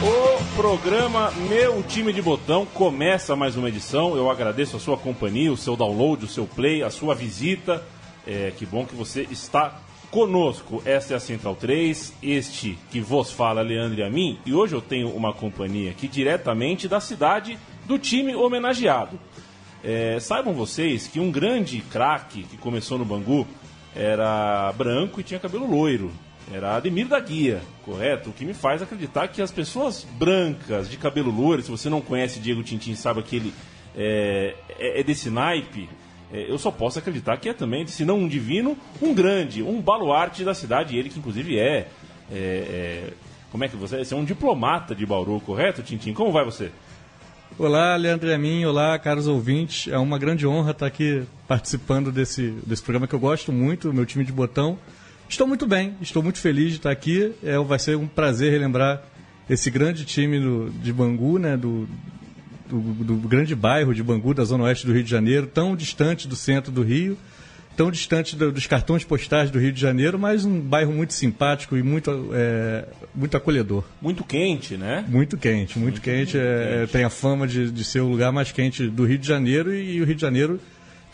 O programa Meu Time de Botão começa mais uma edição. Eu agradeço a sua companhia, o seu download, o seu play, a sua visita. É, que bom que você está conosco. Esta é a Central 3, este que vos fala, Leandro e a mim. E hoje eu tenho uma companhia aqui diretamente da cidade do time homenageado. É, saibam vocês que um grande craque que começou no Bangu era branco e tinha cabelo loiro era Ademir da Guia, correto? O que me faz acreditar que as pessoas brancas, de cabelo loiro, se você não conhece Diego Tintin, sabe que ele é, é, é desse naipe, é, eu só posso acreditar que é também, se não um divino, um grande, um baluarte da cidade, ele que inclusive é. é, é como é que você é? Você é um diplomata de Bauru, correto, Tintin? Como vai você? Olá, Leandro e olá, caros ouvintes. É uma grande honra estar aqui participando desse, desse programa que eu gosto muito, meu time de botão. Estou muito bem, estou muito feliz de estar aqui. É, vai ser um prazer relembrar esse grande time do, de Bangu, né, do, do, do, grande bairro de Bangu, da zona oeste do Rio de Janeiro, tão distante do centro do Rio, tão distante do, dos cartões postais do Rio de Janeiro, mas um bairro muito simpático e muito, é, muito acolhedor. Muito quente, né? Muito quente, muito, muito quente. Muito é, quente. tem a fama de, de ser o lugar mais quente do Rio de Janeiro e, e o Rio de Janeiro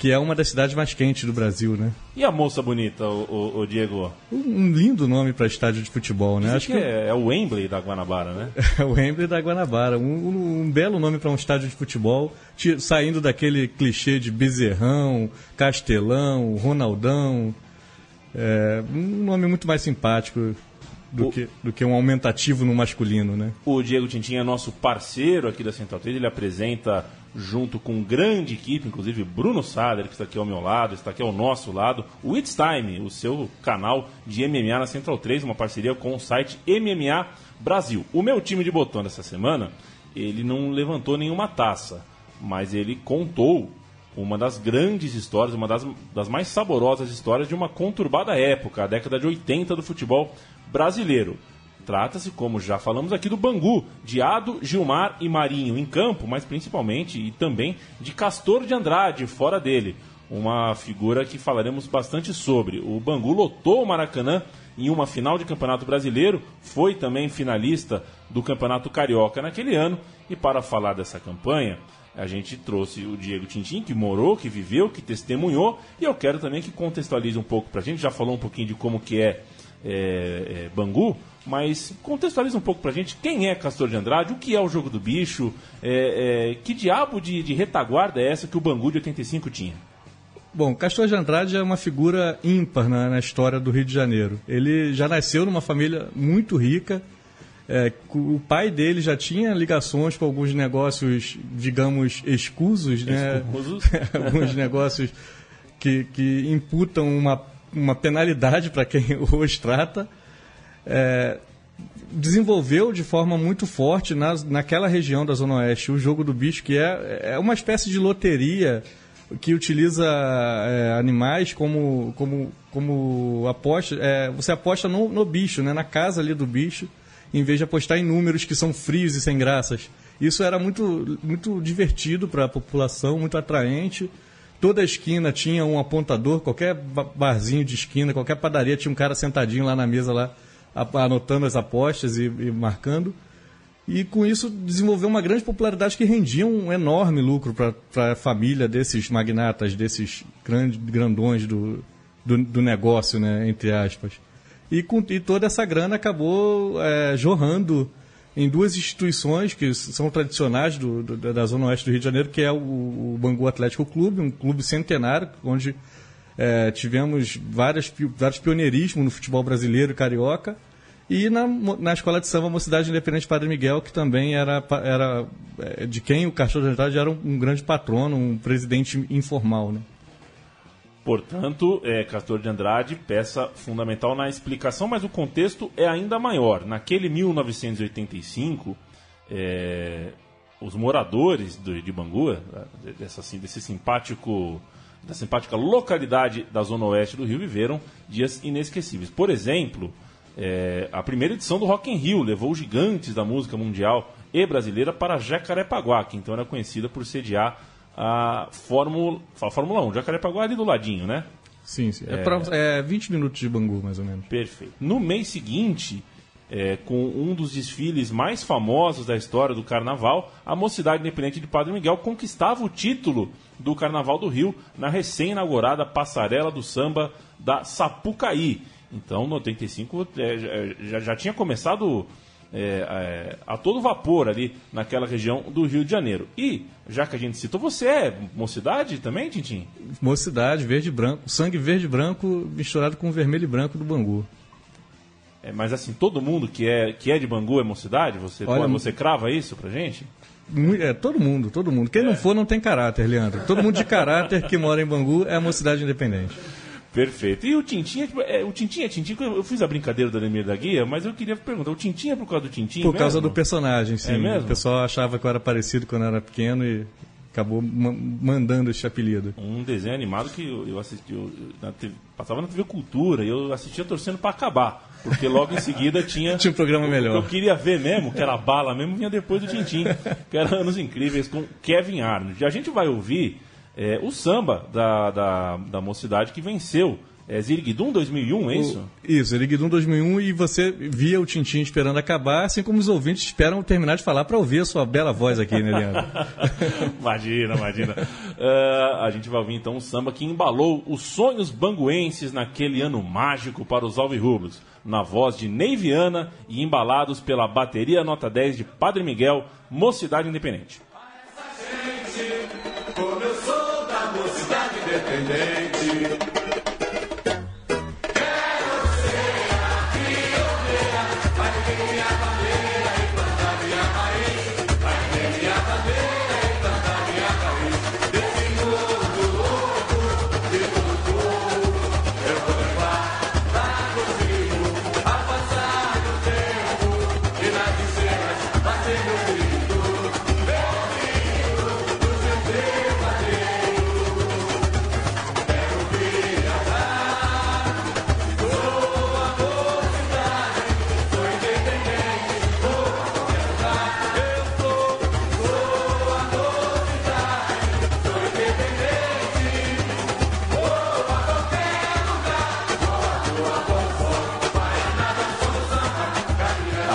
que é uma das cidades mais quentes do Brasil, né? E a moça bonita, o, o, o Diego? Um lindo nome para estádio de futebol, né? Acho que, que é, é, o Wembley da Guanabara, né? É o Wembley da Guanabara. Um, um, belo nome para um estádio de futebol, saindo daquele clichê de Bezerrão, Castelão, Ronaldão. É, um nome muito mais simpático do, o, que, do que um aumentativo no masculino, né? O Diego Tintin é nosso parceiro aqui da Central 3, ele apresenta junto com grande equipe, inclusive Bruno Sader, que está aqui ao meu lado, está aqui ao nosso lado, o It's Time, o seu canal de MMA na Central 3, uma parceria com o site MMA Brasil. O meu time de botão dessa semana, ele não levantou nenhuma taça, mas ele contou uma das grandes histórias, uma das, das mais saborosas histórias de uma conturbada época, a década de 80 do futebol brasileiro. Trata-se, como já falamos aqui, do Bangu, de Ado, Gilmar e Marinho em campo, mas principalmente e também de Castor de Andrade fora dele. Uma figura que falaremos bastante sobre. O Bangu lotou o Maracanã em uma final de Campeonato Brasileiro, foi também finalista do Campeonato Carioca naquele ano. E para falar dessa campanha, a gente trouxe o Diego Tintin, que morou, que viveu, que testemunhou, e eu quero também que contextualize um pouco para a gente. Já falou um pouquinho de como que é, é, é Bangu, mas contextualiza um pouco pra gente quem é Castor de Andrade, o que é o jogo do bicho, é, é, que diabo de, de, retaguarda é essa que o Bangu de 85 tinha? Bom, Castor de Andrade é uma figura ímpar na, na história do Rio de Janeiro. Ele já nasceu numa família muito rica. É, o pai dele já tinha ligações com alguns negócios, digamos, escusos, né? Escusos? alguns negócios que, que imputam uma, uma penalidade para quem os trata é, desenvolveu de forma muito forte na, naquela região da Zona Oeste o jogo do bicho, que é, é uma espécie de loteria que utiliza é, animais como, como, como aposta. É, você aposta no, no, bicho, né, na casa ali do bicho, em vez de apostar em números que são frios e sem graças. Isso era muito, muito divertido para a população, muito atraente. Toda esquina tinha um apontador, qualquer barzinho de esquina, qualquer padaria tinha um cara sentadinho lá na mesa lá anotando as apostas e, e marcando. E com isso desenvolveu uma grande popularidade que rendia um enorme lucro para a família desses magnatas, desses grandes, grandões do, do, do, negócio, né, entre aspas. E, com, e toda essa grana acabou é, jorrando em duas instituições que são tradicionais do, do, da Zona Oeste do Rio de Janeiro, que é o, o Bangu Atlético Clube, um clube centenário, onde é, tivemos várias, vários pioneirismos no futebol brasileiro carioca. E na, na Escola de Samba Mocidade Independente Padre Miguel, que também era, era é, de quem o Castor de Andrade era um, um, grande patrono, um presidente informal. Né? Portanto, é, Castor de Andrade, peça fundamental na explicação, mas o contexto é ainda maior. Naquele 1985, é, os moradores do, de Bangu, né, dessa, assim, desse simpático da simpática localidade da zona oeste do Rio viveram dias inesquecíveis. Por exemplo, é, a primeira edição do Rock in Rio levou gigantes da música mundial e brasileira para Jacarepaguá, que então era conhecida por sediar a Fórmula, a Fórmula 1. Jacarepaguá é ali do ladinho, né? Sim, sim. É, pra, é 20 minutos de Bangu, mais ou menos. Perfeito. No mês seguinte, é, com um dos desfiles mais famosos da história do carnaval, a Mocidade Independente de Padre Miguel conquistava o título do Carnaval do Rio na recém-inaugurada Passarela do Samba da Sapucaí. Então, no 85 é, já, já tinha começado é, é, a todo vapor ali naquela região do Rio de Janeiro. E, já que a gente citou, você é mocidade também, Tintim? Mocidade, verde e branco, sangue verde e branco misturado com vermelho e branco do Bangu. É, mas assim, todo mundo que é, que é de Bangu é mocidade? Você, Olha, você crava isso pra gente? É, todo mundo, todo mundo. Quem é. não for não tem caráter, Leandro. Todo mundo de caráter que mora em Bangu é a mocidade independente. Perfeito. E o Tintin é, o Tintin é Tintin, eu fiz a brincadeira do Ademir da Guia, mas eu queria perguntar, o Tintin é por causa do Tintin Por mesmo? causa do personagem, sim. É mesmo? O pessoal achava que eu era parecido quando eu era pequeno e acabou mandando esse apelido. Um desenho animado que eu, eu assisti, eu, na TV, passava na TV Cultura e eu assistia torcendo para acabar, porque logo em seguida tinha tinha um programa melhor. Eu, eu queria ver mesmo, que era bala mesmo, vinha depois do Tintim, que era Anos Incríveis com Kevin Arnold. E a gente vai ouvir é, o samba da, da, da mocidade que venceu é Ziriguidum 2001, é isso? O, isso, Ziriguidum 2001 e você via o Tintim esperando acabar, assim como os ouvintes esperam terminar de falar para ouvir a sua bela voz aqui, né, Leandro? imagina, imagina. Uh, a gente vai ouvir então um samba que embalou os sonhos banguenses naquele ano mágico para os alvirrubros, na voz de Neiviana e embalados pela bateria nota 10 de Padre Miguel, Mocidade Independente. Essa gente, como eu sou da Mocidade Independente.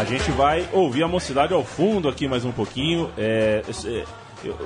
Gente vai ouvir a mocidade ao fundo aqui mais um pouquinho. É, é, eu,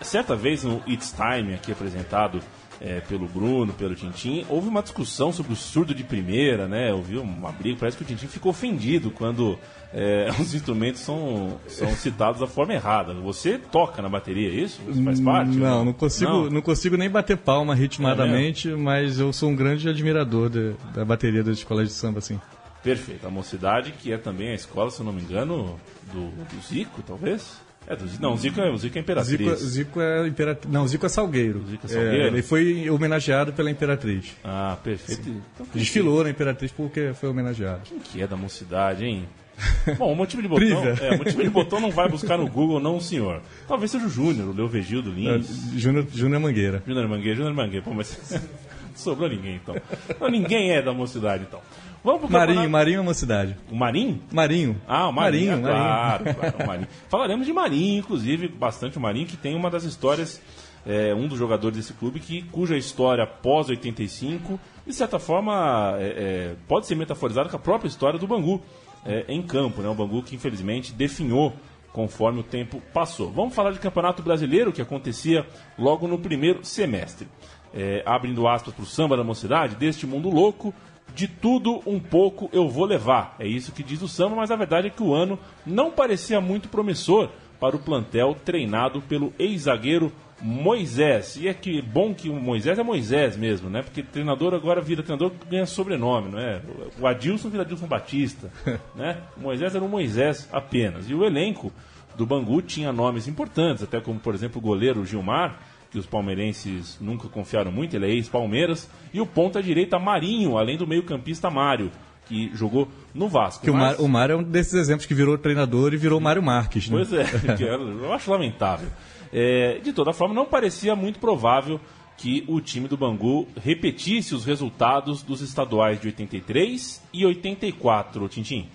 certa vez no It's Time, aqui apresentado é, pelo Bruno, pelo Tintim, houve uma discussão sobre o surdo de primeira, né? Houve uma briga, parece que o Tintim ficou ofendido quando é, os instrumentos são, são citados da forma errada. Você toca na bateria, é isso? Você faz parte? Não, não, não consigo, não? não? consigo nem bater palma ritmadamente, é mas eu sou um grande admirador de, da bateria da escola de samba, assim. Perfeito. A Mocidade, que é também a escola, se eu não me engano, do, do Zico, talvez? É, do, não, o Zico é, o Zico é Imperatriz. Zico, Zico é Imperatriz. Não, Zico é Salgueiro. Zico é Salgueiro. É, ele foi homenageado pela Imperatriz. Ah, perfeito. Então, Desfilou na Imperatriz porque foi homenageado. Quem que é da Mocidade, hein? Bom, o motivo de botão, é, o motivo de botão não vai buscar no Google, não o senhor. Talvez seja o Júnior, o Leovegildo Lins. É, Júnior, Júnior Mangueira. Júnior Mangueira, Júnior Mangueira. Pô, mas sobrou ninguém, então. Não, ninguém é da mocidade, então. Vamos pro Marinho, campeonato... Marinho é uma cidade. O Marinho? Marinho. Ah, o Marinho. Marinho, é, claro, Marinho. claro, o Marinho. Falaremos de Marinho, inclusive, bastante o Marinho, que tem uma das histórias, é, um dos jogadores desse clube, que, cuja história pós 85, de certa forma, é, é, pode ser metaforizada com a própria história do Bangu é, em campo, né? O Bangu que infelizmente definhou conforme o tempo passou. Vamos falar de Campeonato Brasileiro, que acontecia logo no primeiro semestre. É, abrindo aspas para o samba da mocidade, deste mundo louco, de tudo um pouco eu vou levar. É isso que diz o samba, mas a verdade é que o ano não parecia muito promissor para o plantel treinado pelo ex-zagueiro Moisés. E é que bom que o Moisés é Moisés mesmo, né? Porque treinador agora vira treinador ganha sobrenome, não é? O Adilson vira Adilson Batista, né? O Moisés era um Moisés apenas. E o elenco do Bangu tinha nomes importantes, até como, por exemplo, o goleiro Gilmar, que os palmeirenses nunca confiaram muito, ele é ex-Palmeiras, e o ponta direita Marinho, além do meio-campista Mário, que jogou no Vasco. Que Mas- o, Mar, Mário é um desses exemplos que virou treinador e virou Mário Marques, né? Pois é, eu eu acho lamentável. É, de toda forma, não parecia muito provável que o time do Bangu repetisse os resultados dos estaduais de 83 e 84, Tintim.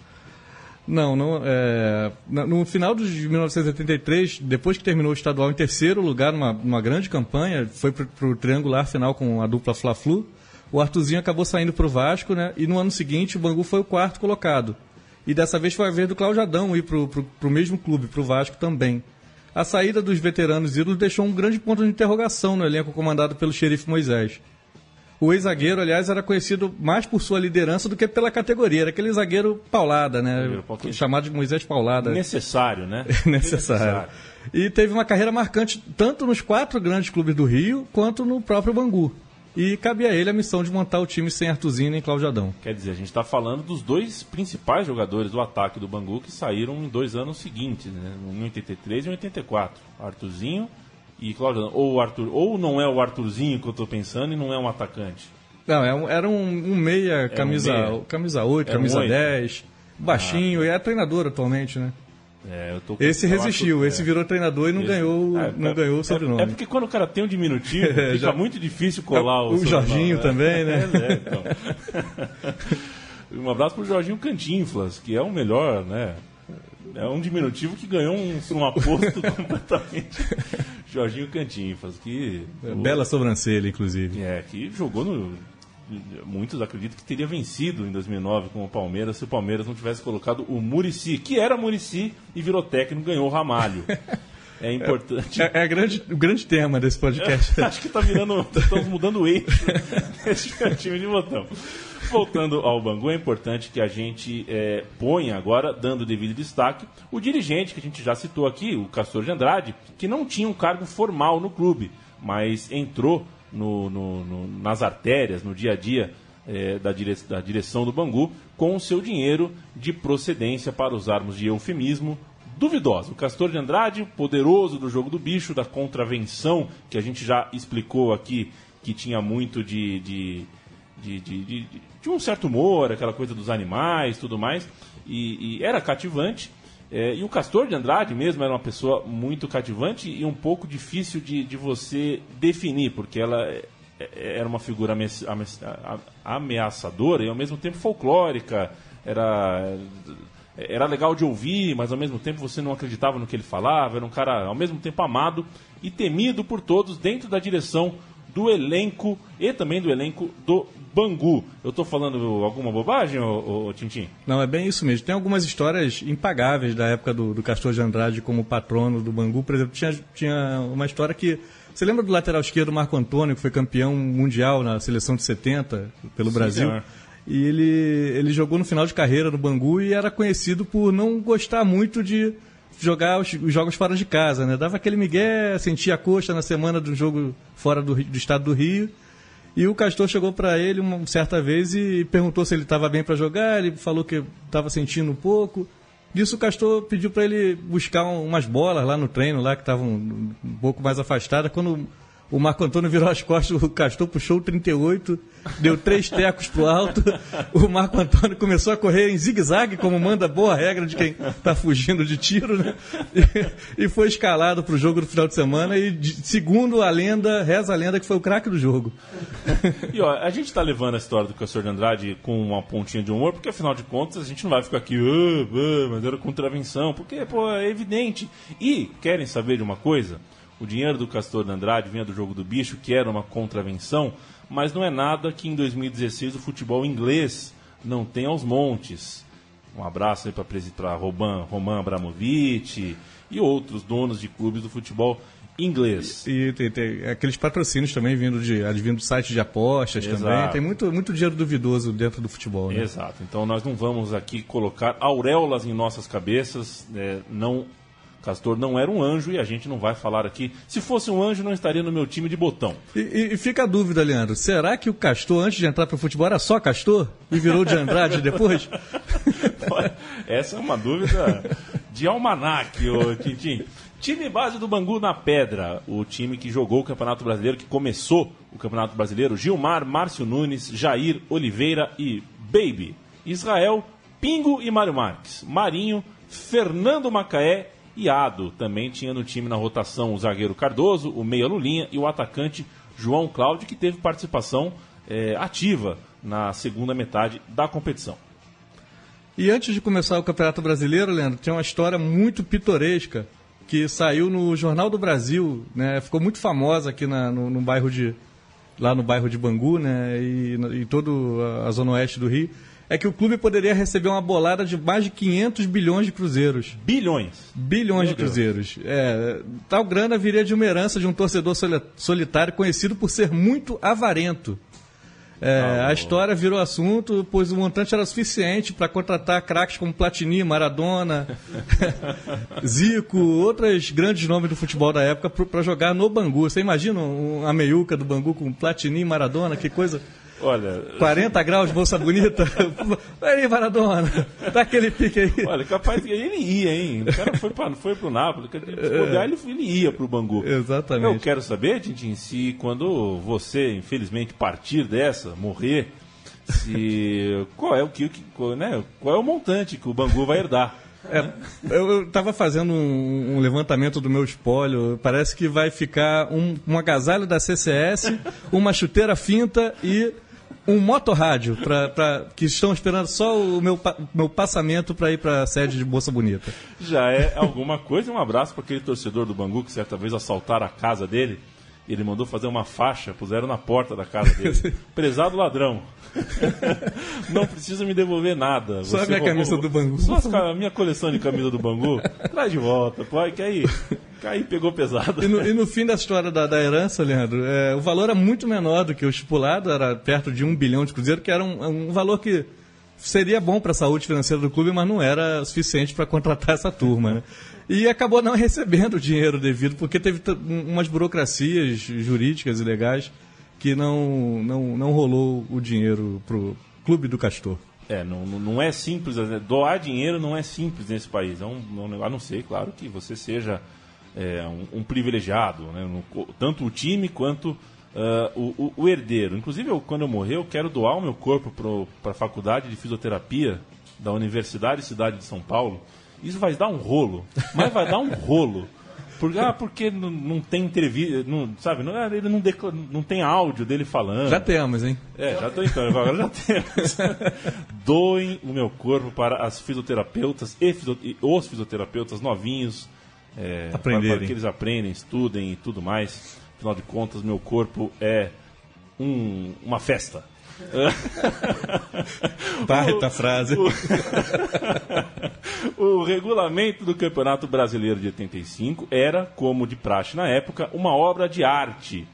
Não, não. é, no final de 1983, depois que terminou o estadual em terceiro lugar, numa, numa grande campanha, foi para o triangular final com a dupla Fla-Flu. O Arthurzinho acabou saindo para o Vasco, né? E no ano seguinte o Bangu foi o quarto colocado. E dessa vez foi a vez do Cláudio Adão ir para o mesmo clube, para o Vasco também. A saída dos veteranos ídolos deixou um grande ponto de interrogação no elenco comandado pelo xerife Moisés. O ex-zagueiro, aliás, era conhecido mais por sua liderança do que pela categoria. Era aquele zagueiro paulada, né? Chamado de Moisés Paulada. Necessário, né? Necessário. E teve uma carreira marcante tanto nos quatro grandes clubes do Rio quanto no próprio Bangu. E cabia a ele a missão de montar o time sem Artuzinho nem Cláudio Adão. Quer dizer, a gente está falando dos dois principais jogadores do ataque do Bangu que saíram em dois anos seguintes, né? em 83 e 84. Arthurzinho e Adão. Ou, o Arthur, ou não é o Arthurzinho que eu estou pensando e não é um atacante. Não, é um- era um, um meia, camisa, meia. camisa 8, Era um camisa oito. 10, baixinho, e é treinador atualmente, né? É, eu tô com- Esse é resistiu, Arthur- esse é. virou treinador e não Esse- ganhou, é, não é- ganhou o é- sobrenome. É, porque quando o cara tem um diminutivo, fica já- muito difícil colar o, O Jorginho né? também, né? É, é, então. um abraço pro Jorginho Cantinflas, que é o melhor, né? É um diminutivo que ganhou um, um aposto completamente. Jorginho Cantinflas, que. Bela sobrancelha, inclusive. É, que jogou no. Muitos acreditam que teria vencido em 2009 com o Palmeiras se o Palmeiras não tivesse colocado o Murici, que era Murici e virou técnico, ganhou o Ramalho. É importante. É, é a grande, o grande tema desse podcast. Acho que tá virando. Estamos mudando o eixo desse time de botão. Voltando ao Bangu, é importante que a gente é, ponha agora, dando devido destaque, o dirigente que a gente já citou aqui, o Castor de Andrade, que não tinha um cargo formal no clube, mas entrou no- no- no- nas artérias, no dia a dia é, da, dire- da direção do Bangu, com o seu dinheiro de procedência, para usarmos de eufemismo, duvidosa. O Castor de Andrade, poderoso do jogo do bicho, da contravenção, que a gente já explicou aqui, que tinha muito de, de, de, de, de um certo humor, aquela coisa dos animais tudo mais, e, e era cativante. É, e o Castor de Andrade mesmo era uma pessoa muito cativante e um pouco difícil de, de você definir, porque ela é- é- era uma figura ameaçadora e ao mesmo tempo folclórica, era era legal de ouvir, mas ao mesmo tempo você não acreditava no que ele falava, era um cara ao mesmo tempo amado e temido por todos dentro da direção do elenco e também do elenco do Bangu. Eu estou falando alguma bobagem, ô, ô, Tintim? Não, é bem isso mesmo. Tem algumas histórias impagáveis da época do, do Castor de Andrade como patrono do Bangu. Por exemplo, tinha, tinha uma história que. Você lembra do lateral esquerdo Marco Antônio, que foi campeão mundial na seleção de 70 pelo Sim, Brasil? senhor. E ele, ele jogou no final de carreira no Bangu e era conhecido por não gostar muito de jogar os, os jogos fora de casa, né? Dava aquele migué, sentia a coxa na semana do jogo fora do, do estado do Rio. E o Castor chegou para ele uma certa vez e perguntou se ele estava bem para jogar. Ele falou que estava sentindo um pouco. Disso o Castor pediu para ele buscar um- umas bolas lá no treino, lá que estavam um, um pouco mais afastadas. Quando o Marco Antônio virou as costas, o Castor puxou o 38, deu três tecos pro alto. O Marco Antônio começou a correr em zigue-zague, como manda boa regra de quem está fugindo de tiro, né? E, e foi escalado para o jogo do final de semana. E, segundo a lenda, reza a lenda que foi o craque do jogo. E ó, a gente tá levando a história do Castor de Andrade com uma pontinha de humor, porque afinal de contas a gente não vai ficar aqui, "Ah, ah, mas era contravenção, porque pô, é evidente. E querem saber de uma coisa? O dinheiro do Castor de Andrade vinha do jogo do bicho, que era uma contravenção, mas não é nada que em 2016 o futebol inglês não tem aos montes. Um abraço aí para Roman, Roman Abramovich e outros donos de clubes do futebol inglês. E tem, tem aqueles patrocínios também vindo de advindo de sites de apostas Exato. também. Tem muito, muito dinheiro duvidoso dentro do futebol. Né? Exato. Então nós não vamos aqui colocar auréolas em nossas cabeças. né? não, Castor não era um anjo e a gente não vai falar aqui. Se fosse um anjo, não estaria no meu time de botão. E, e- e fica a dúvida, Leandro. Será que o Castor, antes de entrar para o futebol, era só Castor? E virou de Andrade depois? Essa é uma dúvida de almanac, ô Tintim. Time base do Bangu na Pedra, o time que jogou o Campeonato Brasileiro, que começou o Campeonato Brasileiro, Gilmar, Márcio Nunes, Jair, Oliveira e Baby. Israel, Pingo e Mário Marques. Marinho, Fernando Macaé e Ado. Também tinha no time na rotação o zagueiro Cardoso, o meia Lulinha e o atacante João Cláudio, que teve participação é, ativa na segunda metade da competição. E antes de começar o Campeonato Brasileiro, Leandro, tinha uma história muito pitoresca que saiu no Jornal do Brasil, né? Ficou muito famosa aqui na, no, no bairro de lá no bairro de Bangu, né? E, e toda a zona oeste do Rio é que o clube poderia receber uma bolada de mais de 500 bilhões de cruzeiros. Bilhões. Bilhões Meu de cruzeiros. É, tal grana viria de uma herança de um torcedor solitário conhecido por ser muito avarento. É, a história virou assunto, pois o montante era suficiente para contratar craques como Platini, Maradona, Zico, outros grandes nomes do futebol da época para jogar no Bangu. Você imagina a meiuca do Bangu com Platini, Maradona, que coisa Olha. 40 graus de bolsa bonita. aí, Maradona, dá aquele pique aí. Olha, capaz que ele ia, hein? O cara foi, pra, foi pro Nápoles, ele, ele ia pro Bangu. Exatamente. Eu quero saber, Tintin, se quando você, infelizmente, partir dessa, morrer, se. qual é o que. Qual, né, qual é o montante que o Bangu vai herdar? É, eu estava fazendo um, um, levantamento do meu espólio. Parece que vai ficar um, um agasalho da CCS, uma chuteira finta e um motorrádio pra, pra, que estão esperando só o meu, meu passamento para ir para a sede de Bolsa Bonita. Já é alguma coisa. Um abraço para aquele torcedor do Bangu que certa vez assaltaram a casa dele. E ele mandou fazer uma faixa, puseram na porta da casa dele. Prezado ladrão. não precisa me devolver nada. Só a minha roubou... camisa do Bangu. Só a minha coleção de camisa do Bangu. Traz de volta, pô. Que aí, que aí pegou pesado. E no, e no, fim da história da, da herança, Leandro, é, o valor era muito menor do que o estipulado, era perto de um bilhão de cruzeiro, que era um, um valor que seria bom para a saúde financeira do clube, mas não era suficiente para contratar essa turma. Né? E acabou não recebendo o dinheiro devido, porque teve umas burocracias jurídicas e legais que não, não, não rolou o dinheiro para o Clube do Castor. É, não, não é simples, né? doar dinheiro não é simples nesse país. É um, um a não ser, claro, que você seja é, um, um, privilegiado, né? tanto o time quanto uh, o, o, o, herdeiro. Inclusive, eu, quando eu morrer, eu quero doar o meu corpo para a faculdade de fisioterapia da Universidade Cidade de São Paulo isso vai dar um rolo. Mas vai dar um rolo. Porque, ah, porque não, não tem entrevista, não, sabe? Não, ah, ele não, decla, não tem áudio dele falando. Já temos, hein? É, já tô então, agora já temos. Doem o meu corpo para as fisioterapeutas e, fisio, e os fisioterapeutas novinhos. É, Aprenderem. Para, para que eles aprendem, estudem e tudo mais. Afinal de contas, meu corpo é um, uma festa. Baita frase. O, o regulamento do Campeonato Brasileiro de 85 era, como de praxe na época, uma obra de arte.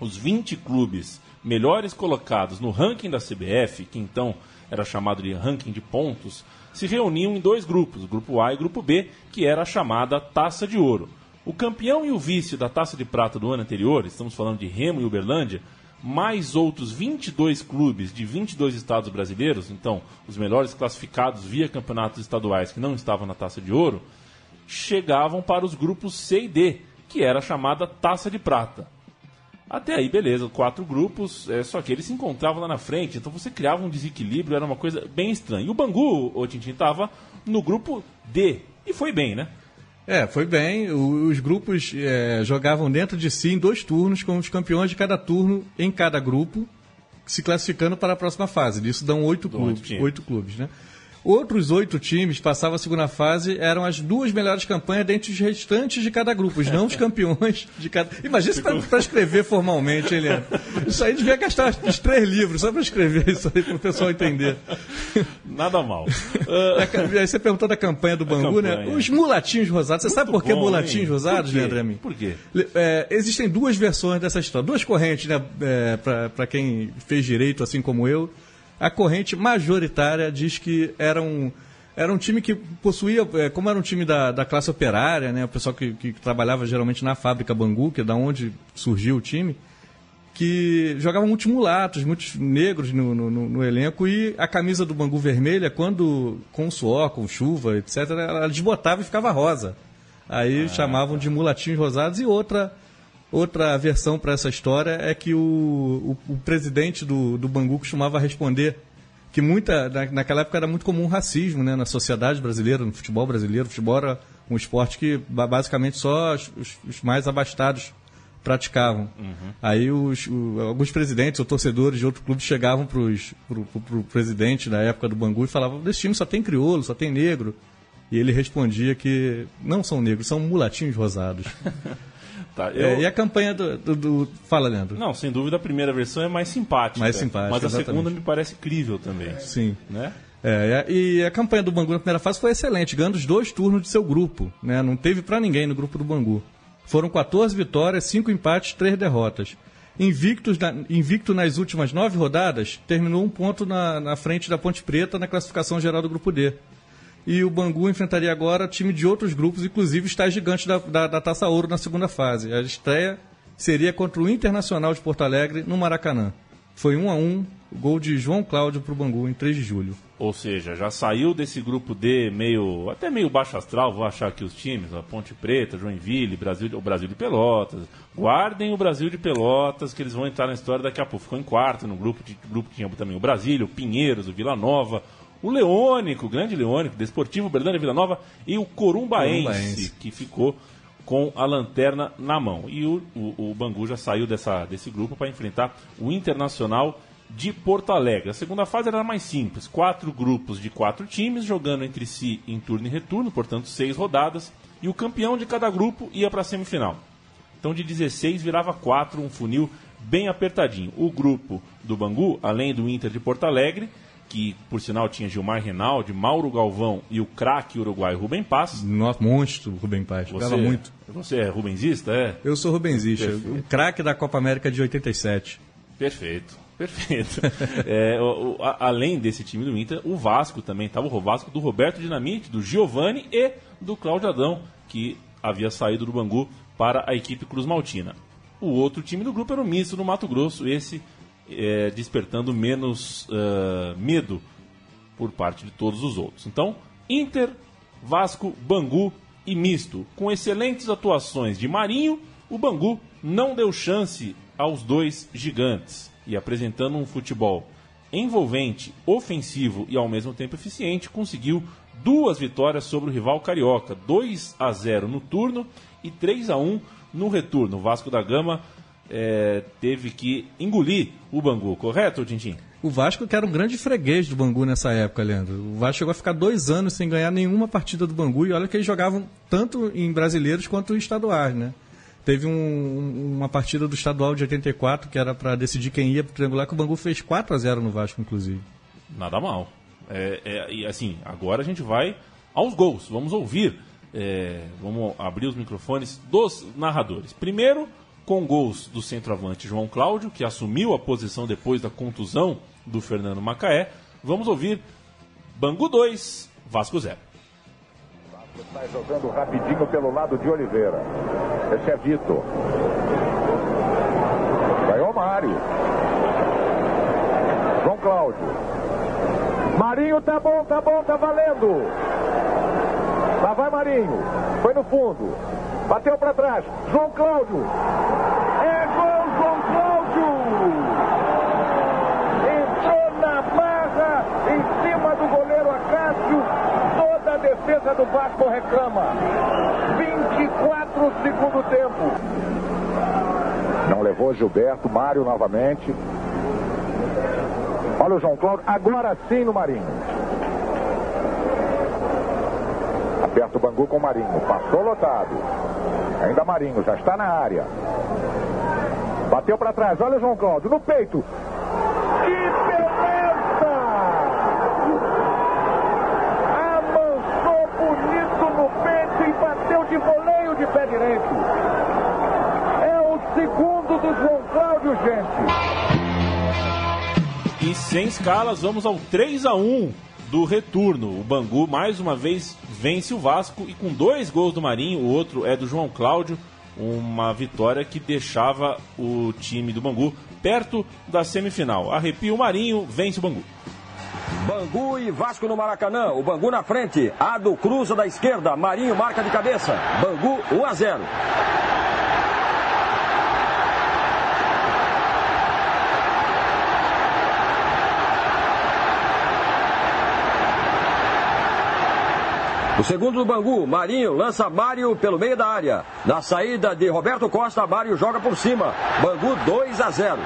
Os 20 clubes melhores colocados no ranking da CBF, que então era chamado de ranking de pontos, se reuniam em dois grupos, grupo A e grupo B, que era a chamada Taça de Ouro. O campeão e o vice da Taça de Prata do ano anterior, estamos falando de Remo e Uberlândia, mais outros 22 clubes de 22 estados brasileiros, então os melhores classificados via campeonatos estaduais que não estavam na Taça de Ouro, chegavam para os grupos C e D, que era a chamada Taça de Prata. Até aí, beleza, quatro grupos, é, só que eles se encontravam lá na frente, então você criava um desequilíbrio, era uma coisa bem estranha. E o Bangu, o Tintin, estava no grupo D, e foi bem, né? É, foi bem. Os grupos é, jogavam dentro de si em dois turnos, com os campeões de cada turno em cada grupo, se classificando para a próxima fase. Isso dão oito clubes, oito clubes, né? Outros oito times passavam a segunda fase, eram as duas melhores campanhas dentre os restantes de cada grupo, não os campeões de cada. Imagina isso para escrever formalmente, Eliane. Isso aí devia gastar uns três livros só para escrever isso aí para o pessoal entender. Nada mal. Uh... Aí você perguntou da campanha do Bangu, né? campanha. né? Os mulatinhos rosados. Você Muito sabe por que bom, mulatinhos hein? rosados, Leandro Amin? Por quê? É, existem duas versões dessa história, duas correntes, né? É, para quem fez direito, assim como eu a corrente majoritária diz que era um, era um time que possuía, é, como era um time da, da classe operária, né, o pessoal que, que trabalhava geralmente na fábrica Bangu, que é da onde surgiu o time, que jogavam muitos mulatos, muitos negros no, no, no, elenco e a camisa do Bangu vermelha, quando com suor, com chuva, etc., ela desbotava e ficava rosa. Aí ah. chamavam de mulatinhos rosados e outra Outra versão para essa história é que o, o, o presidente do, do Bangu costumava responder que muita na, naquela época era muito comum o racismo né, na sociedade brasileira, no futebol brasileiro. O futebol era um esporte que basicamente só os, os mais abastados praticavam. Uhum. Aí os, o, alguns presidentes ou torcedores de outro clube chegavam para pro, pro, pro presidente da época do Bangu e falavam: desse time só tem crioulo, só tem negro. E ele respondia que não são negros, são mulatinhos rosados. Tá, é, eu... é, e a campanha do, do, do, Fala, Leandro. Não, sem dúvida a primeira versão é mais simpática. Mais simpática. Mas a exatamente. segunda me parece crível também. Sim. Né? É, e a campanha do Bangu na primeira fase foi excelente, ganhando os dois turnos de seu grupo. Né? Não teve para ninguém no grupo do Bangu. Foram 14 vitórias, 5 empates, 3 derrotas. Invictus na, invicto nas últimas nove rodadas, terminou um ponto na, na frente da Ponte Preta na classificação geral do grupo D e o Bangu enfrentaria agora time de outros grupos, inclusive está gigante da, da, da, Taça Ouro na segunda fase. A estreia seria contra o Internacional de Porto Alegre no Maracanã. Foi 1 um a 1 um, gol de João Cláudio para o Bangu em 3 de julho. Ou seja, já saiu desse grupo D meio, até meio baixo astral, vou achar aqui os times, a Ponte Preta, Joinville, Brasil, o Brasil de Pelotas. Guardem o Brasil de Pelotas, que eles vão entrar na história daqui a pouco. Ficou em quarto no grupo, de, grupo que tinha também o Brasília, o Pinheiros, o Vila Nova, o Leônico, o grande Leônico, Desportivo Bernardo Vila Nova e o Corumbaense, Corumbaense, que ficou com a lanterna na mão. E o, o, o Bangu já saiu dessa, desse grupo para enfrentar o Internacional de Porto Alegre. A segunda fase era mais simples: quatro grupos de quatro times jogando entre si em turno e retorno, portanto, seis rodadas, e o campeão de cada grupo ia para a semifinal. Então, de 16 virava 4, um funil bem apertadinho. O grupo do Bangu, além do Inter de Porto Alegre, que por sinal tinha Gilmar Reinaldi, Mauro Galvão e o craque uruguaio Rubem Paz. Nossa, monstro Rubem Paz, você, muito. Você é rubenzista, é? Eu sou rubenzista, Perfeito. o craque da Copa América de 87. Perfeito. Perfeito. é, o, o, a, além desse time do Inter, o Vasco também estava o Vasco do Roberto Dinamite, do Giovani e do Cláudio Adão, que havia saído do Bangu para a equipe Cruz Maltina. O outro time do grupo era o Misto do Mato Grosso, esse é, despertando menos uh, medo por parte de todos os outros. Então, Inter, Vasco, Bangu e Misto. Com excelentes atuações de Marinho, o Bangu não deu chance aos dois gigantes e apresentando um futebol envolvente, ofensivo e ao mesmo tempo eficiente, conseguiu duas vitórias sobre o rival carioca, 2 a 0 no turno e 3 a 1 no retorno. O Vasco da Gama é, teve que engolir o Bangu, correto, Tintin? O Vasco que era um grande freguês do Bangu nessa época, Leandro. O Vasco chegou a ficar dois anos sem ganhar nenhuma partida do Bangu e olha que eles jogavam tanto em brasileiros quanto em estaduais, né? Teve um, uma partida do estadual de 84 que era para decidir quem ia para o triangular que o Bangu fez 4 a 0 no Vasco, inclusive. Nada mal. É, é, e assim, agora a gente vai aos gols. Vamos ouvir, é, vamos abrir os microfones dos narradores. Primeiro, com gols do centroavante João Cláudio, que assumiu a posição depois da contusão do Fernando Macaé. Vamos ouvir Bangu 2, Vasco 0. Vasco está jogando rapidinho pelo lado de Oliveira. Esse é Vitor. Ganhou Mário. João Cláudio. Marinho tá bom, tá bom, tá valendo. Lá vai Marinho. Foi no fundo. Bateu para trás. João Cláudio. É gol, João Cláudio. Entrou na barra, em cima do goleiro Acácio. Toda a defesa do Vasco reclama. 24 segundo tempo. Não levou Gilberto, Mário novamente. Olha o João Cláudio, agora sim no Marinho. Aperta o Bangu com o Marinho. Passou lotado. Ainda Marinho, já está na área. Bateu para trás. Olha o João Cláudio no peito. Que beleza! Amansou bonito no peito e bateu de voleio de pé direito. É o segundo do João Cláudio, gente. E sem escalas, vamos ao 3 a 1 do retorno. O Bangu mais uma vez vence o Vasco e com dois gols do Marinho, o outro é do João Cláudio, uma vitória que deixava o time do Bangu perto da semifinal. Arrepia o Marinho, vence o Bangu. Bangu e Vasco no Maracanã. O Bangu na frente. Ado cruza da esquerda. Marinho marca de cabeça. Bangu 1 a 0. O segundo do Bangu, Marinho lança Mário pelo meio da área. Na saída de Roberto Costa, Mário joga por cima. Bangu 2 a 0.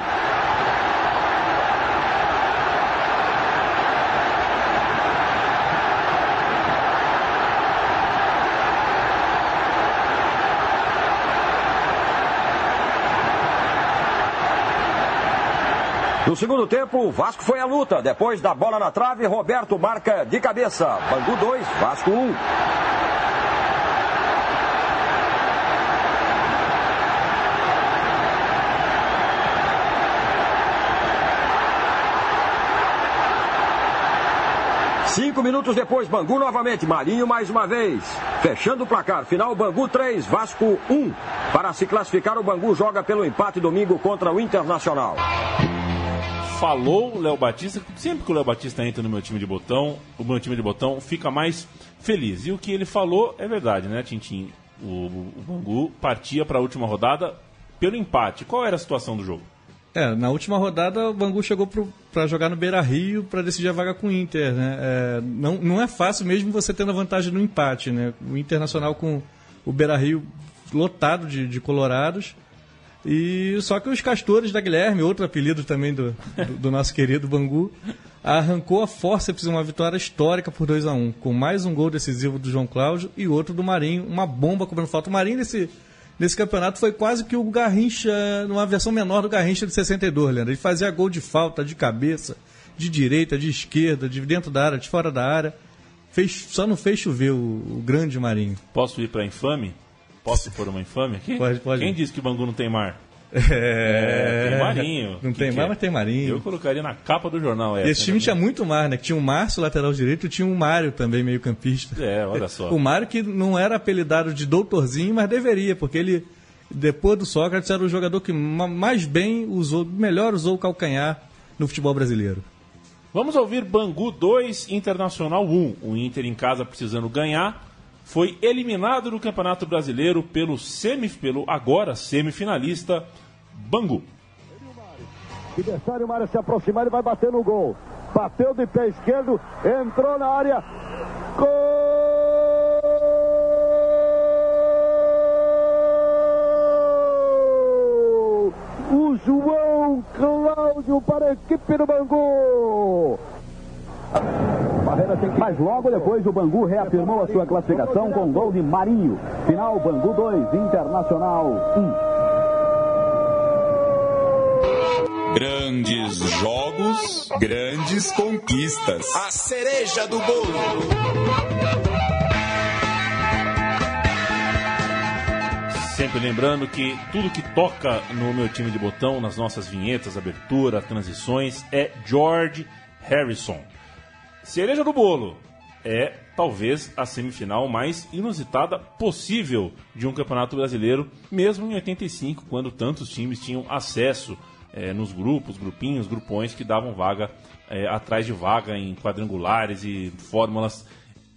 No segundo tempo, o Vasco foi à luta. Depois da bola na trave, Roberto marca de cabeça. Bangu 2, Vasco 1. Cinco minutos depois, Bangu novamente, Marinho mais uma vez. Fechando o placar, final Bangu 3, Vasco 1. Para se classificar, o Bangu joga pelo empate domingo contra o Internacional falou o Léo Batista, sempre que o Léo Batista entra no meu time de botão, o meu time de botão fica mais feliz. E o que ele falou é verdade, né, Tintim? O, o Bangu partia para a última rodada pelo empate. Qual era a situação do jogo? É, na última rodada o Bangu chegou para jogar no Beira Rio para decidir a vaga com o Inter. Né? É, não, não é fácil mesmo você tendo a vantagem no empate. Né? O Internacional com o Beira Rio lotado de, de colorados e só que os Castores da Guilherme, outro apelido também do, do, do nosso querido Bangu, arrancou a forceps uma vitória histórica por 2 a 1 com mais um gol decisivo do João Cláudio e outro do Marinho, uma bomba cobrando falta. O Marinho nesse, nesse campeonato foi quase que o Garrincha, numa versão menor do Garrincha de 62, Leandro. Ele fazia gol de falta, de cabeça, de direita, de esquerda, de dentro da área, de fora da área. Fez, só não fez chover o, o grande Marinho. Posso ir para infame? Posso pôr uma infame aqui? Pode, pode. Quem disse que Bangu não tem mar? É... é tem marinho. Não que tem que mar, é? mas tem marinho. Eu colocaria na capa do jornal essa. Esse time né? tinha muito mar, né? Que tinha o Márcio, lateral direito, e tinha o Mário também, meio campista. É, olha só. O Mário que não era apelidado de doutorzinho, mas deveria, porque ele, depois do Sócrates, era o jogador que mais bem usou, melhor usou o calcanhar no futebol brasileiro. Vamos ouvir Bangu 2, Internacional 1. O Inter em casa precisando ganhar foi eliminado no Campeonato Brasileiro pelo, semi, pelo agora semifinalista Bangu. Se deixar Mário se aproximar, ele vai bater no gol. Bateu de pé esquerdo, entrou na área. Gol! O João Cláudio para a equipe do Bangu. Mas logo depois o Bangu reafirmou a sua classificação com gol de Marinho. Final Bangu 2, Internacional 1. Grandes jogos, grandes conquistas. A cereja do bolo. Sempre lembrando que tudo que toca no meu time de botão, nas nossas vinhetas, abertura, transições, é George Harrison. Cereja do bolo é talvez a semifinal mais inusitada possível de um campeonato brasileiro, mesmo em 85, quando tantos times tinham acesso é, nos grupos, grupinhos, grupões que davam vaga é, atrás de vaga em quadrangulares e fórmulas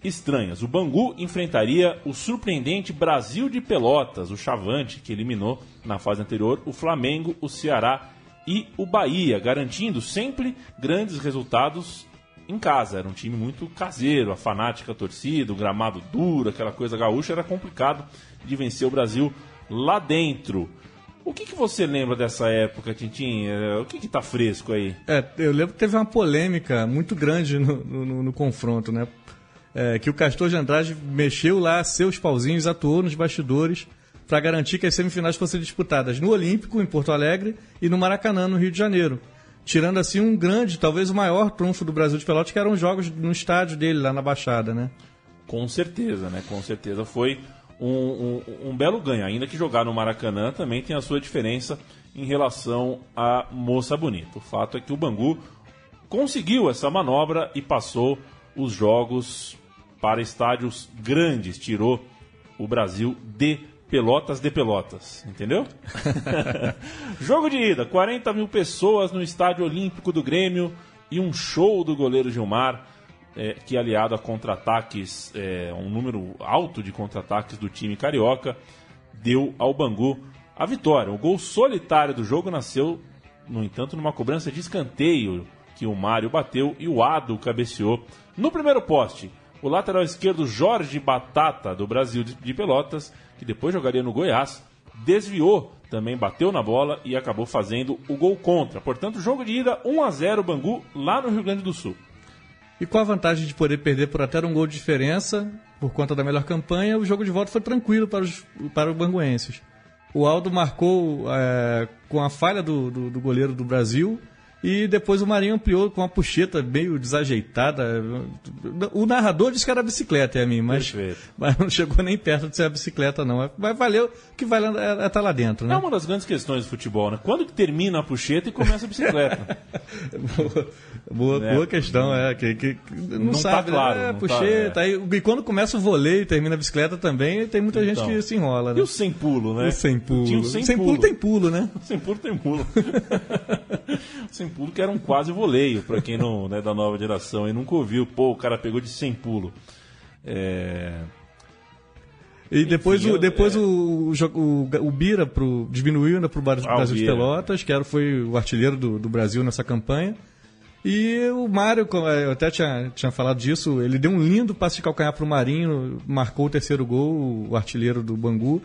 estranhas. O Bangu enfrentaria o surpreendente Brasil de Pelotas, o Chavante, que eliminou na fase anterior o Flamengo, o Ceará e o Bahia, garantindo sempre grandes resultados em casa. Era um time muito caseiro, a fanática a torcida, o gramado duro, aquela coisa gaúcha. Era complicado de vencer o Brasil lá dentro. O que, que você lembra dessa época, Tintin? É, o que está fresco aí? É, eu lembro que teve uma polêmica muito grande no, no, no confronto, né? É, que o Castor de Andrade mexeu lá seus pauzinhos, atuou nos bastidores para garantir que as semifinais fossem disputadas no Olímpico, em Porto Alegre, e no Maracanã, no Rio de Janeiro tirando assim um grande, talvez o maior trunfo do Brasil de Pelotas, que eram os jogos no estádio dele, lá na Baixada, né? Com certeza, né? Com certeza foi um, um, um, belo ganho. Ainda que jogar no Maracanã também tem a sua diferença em relação a Moça Bonita. O fato é que o Bangu conseguiu essa manobra e passou os jogos para estádios grandes, tirou o Brasil de Pelotas de Pelotas, entendeu? Jogo de ida, 40 mil pessoas no Estádio Olímpico do Grêmio e um show do goleiro Gilmar, é, que aliado a contra-ataques, é, um número alto de contra-ataques do time carioca, deu ao Bangu a vitória. O gol solitário do jogo nasceu, no entanto, numa cobrança de escanteio que o Mário bateu e o Ado cabeceou no primeiro poste. O lateral esquerdo Jorge Batata, do Brasil de, Pelotas, que depois jogaria no Goiás, desviou, também bateu na bola e acabou fazendo o gol contra. Portanto, jogo de ida 1 a 0 Bangu, lá no Rio Grande do Sul. E com a vantagem de poder perder por até um gol de diferença, por conta da melhor campanha, o jogo de volta foi tranquilo para os, para os banguenses. O Aldo marcou é, com a falha do, do, do goleiro do Brasil e depois o Marinho ampliou com uma puxeta meio desajeitada. O narrador disse que era bicicleta, é a mim, mas, mas, não chegou nem perto de ser a bicicleta, não. Mas valeu que estar é, é tá lá dentro, né? É uma das grandes questões do futebol, né? Quando que termina a puxeta e começa a bicicleta? boa, boa, é. boa, questão, é. Que, que não, não tá sabe, tá claro. É, não puxeta. Tá, é. aí, e quando começa o voleio e termina a bicicleta também, tem muita então, gente que se enrola, né? E o sem pulo, né? O sem pulo. Tinha o sem, sem pulo. pulo tem pulo, né? Sem pulo tem pulo. sem pulo que era um quase voleio, para quem não né, da nova geração e nunca ouviu. Pô, o cara pegou de sem pulo. É... E depois, Enfim, o, depois é... o, o, o, Bira pro, diminuiu ainda para o Brasil de Pelotas, que era, foi o artilheiro do, do Brasil nessa campanha. E o Mário, eu até tinha, tinha falado disso, ele deu um lindo passe de calcanhar para o Marinho, marcou o terceiro gol, o artilheiro do Bangu,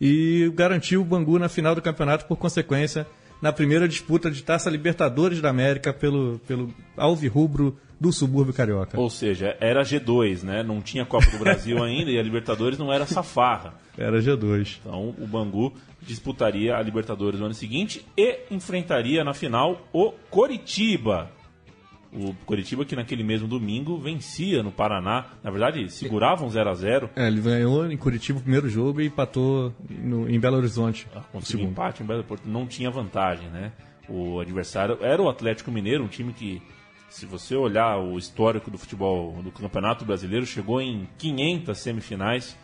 e garantiu o Bangu na final do campeonato, por consequência, na primeira disputa de Taça Libertadores da América pelo, pelo Alvirrubro do subúrbio carioca. Ou seja, era G2, né? Não tinha Copa do Brasil ainda e a Libertadores não era safarra. Era G2. Então o Bangu disputaria a Libertadores no ano seguinte e enfrentaria na final o Coritiba, o Coritiba que naquele mesmo domingo vencia no Paraná. Na verdade, segurava um 0 a 0 É, ele ganhou em Curitiba o primeiro jogo e empatou no, em Belo Horizonte. Ah, conseguiu empate em Belo Horizonte, não tinha vantagem, né? O adversário era o Atlético Mineiro, um time que, se você olhar o histórico do futebol do Campeonato Brasileiro, chegou em 500 semifinais.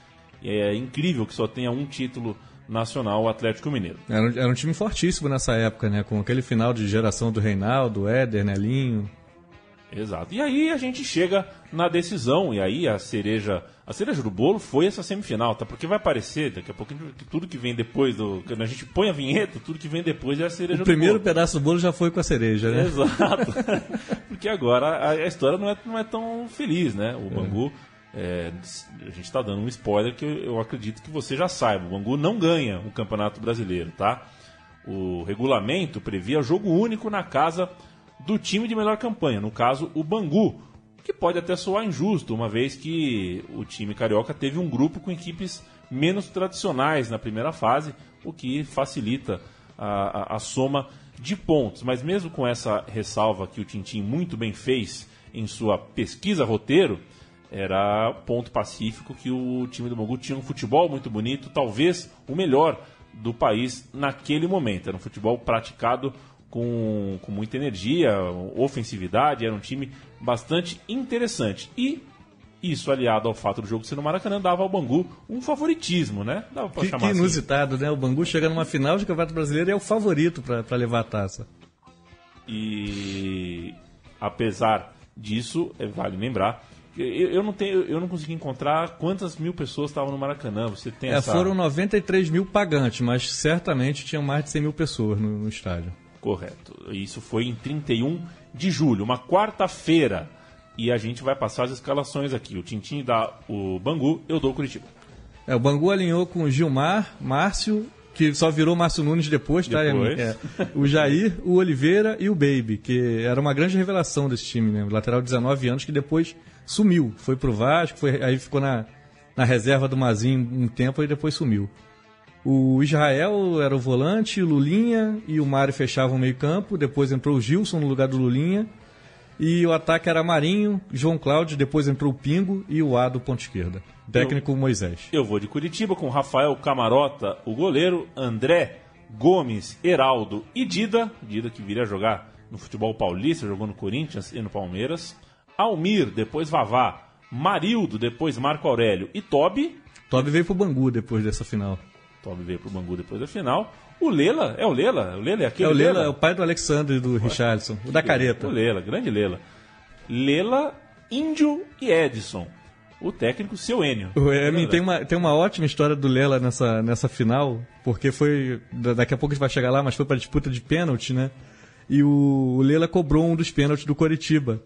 É incrível que só tenha um título nacional, o Atlético Mineiro. Era, era um time fortíssimo nessa época, né? Com aquele final de geração do Reinaldo, Éder, Nelinho. Exato. E aí a gente chega na decisão, e aí a cereja, a cereja do bolo foi essa semifinal, tá? Porque vai parecer, daqui a pouco, que tudo que vem depois do. Quando a gente põe a vinheta, tudo que vem depois é a cereja o do bolo. O primeiro pedaço do bolo já foi com a cereja, né? Exato. Porque agora a, a, história não é, não é tão feliz, né? O é. Bangu. É, a gente está dando um spoiler que eu, eu acredito que você já saiba. O Bangu não ganha o Campeonato Brasileiro, tá? O regulamento previa jogo único na casa do time de melhor campanha, no caso o Bangu, que pode até soar injusto, uma vez que o time carioca teve um grupo com equipes menos tradicionais na primeira fase, o que facilita a, a, a soma de pontos. Mas mesmo com essa ressalva que o Tintim muito bem fez em sua pesquisa roteiro, era ponto pacífico que o time do Bangu tinha um futebol muito bonito, talvez o melhor do país naquele momento. Era um futebol praticado com, com muita energia, ofensividade, era um time bastante interessante. E isso aliado ao fato do jogo ser no Maracanã dava ao Bangu um favoritismo, né? Dava pra que, chamar que assim. inusitado, né? O Bangu chega numa final de Campeonato Brasileiro e é o favorito para levar a taça. E apesar disso, é, vale lembrar eu, eu, não tenho, eu não consegui encontrar quantas mil pessoas estavam no Maracanã. Você tem é, essa... Foram 93 mil pagantes, mas certamente tinham mais de 100 mil pessoas no, no estádio. Correto. Isso foi em 31 de julho, uma quarta-feira. E a gente vai passar as escalações aqui. O Tintin dá o Bangu, eu dou o Curitiba. É, o Bangu alinhou com o Gilmar, Márcio, que só virou Márcio Nunes depois, tá? Depois. É, o Jair, o Oliveira e o Baby, que era uma grande revelação desse time, né? O lateral de 19 anos que depois sumiu. Foi pro Vasco, foi, aí ficou na, na reserva do Mazinho um tempo e depois sumiu. O Israel era o volante, o Lulinha e o Mário fechavam o meio-campo. Depois entrou o Gilson no lugar do Lulinha. E o ataque era Marinho, João Cláudio, depois entrou o Pingo e o A do ponto esquerda. Técnico eu, Moisés. Eu vou de Curitiba com Rafael Camarota, o goleiro, André Gomes, Heraldo e Dida. Dida que viria a jogar no futebol paulista, jogou no Corinthians e no Palmeiras. Almir, depois Vavá. Marildo, depois Marco Aurélio e Tobi. Tobi veio pro Bangu depois dessa final. Toby veio pro Bangu depois da final. O Lela, é o Lela? O Lela é aquele É o Lela, Lela? é o pai do Alexandre e do Richardson, o da careta. O Lela, grande Lela. Lela, Índio e Edson. O técnico, seu Enio. O tem uma, tem uma ótima história do Lela nessa, nessa final, porque foi. Daqui a pouco a gente vai chegar lá, mas foi para disputa de pênalti, né? E o, o Lela cobrou um dos pênaltis do Coritiba.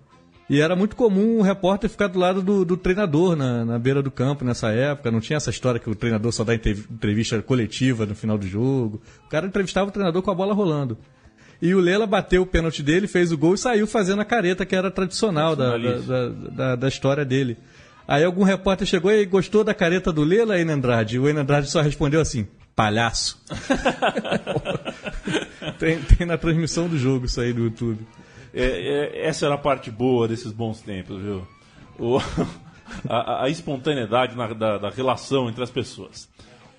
E era muito comum o repórter ficar do lado do, do treinador na, na, beira do campo nessa época. Não tinha essa história que o treinador só dá entrevista coletiva no final do jogo. O cara entrevistava o treinador com a bola rolando. E o Lela bateu o pênalti dele, fez o gol e saiu fazendo a careta que era tradicional da, da, da, da, história dele. Aí algum repórter chegou e gostou da careta do Lela, Enem Andrade? E o Enem Andrade só respondeu assim: palhaço. tem, tem na transmissão do jogo isso aí do YouTube. É, é, essa era a parte boa desses bons tempos, viu? O, a, a, espontaneidade na, da, da, relação entre as pessoas.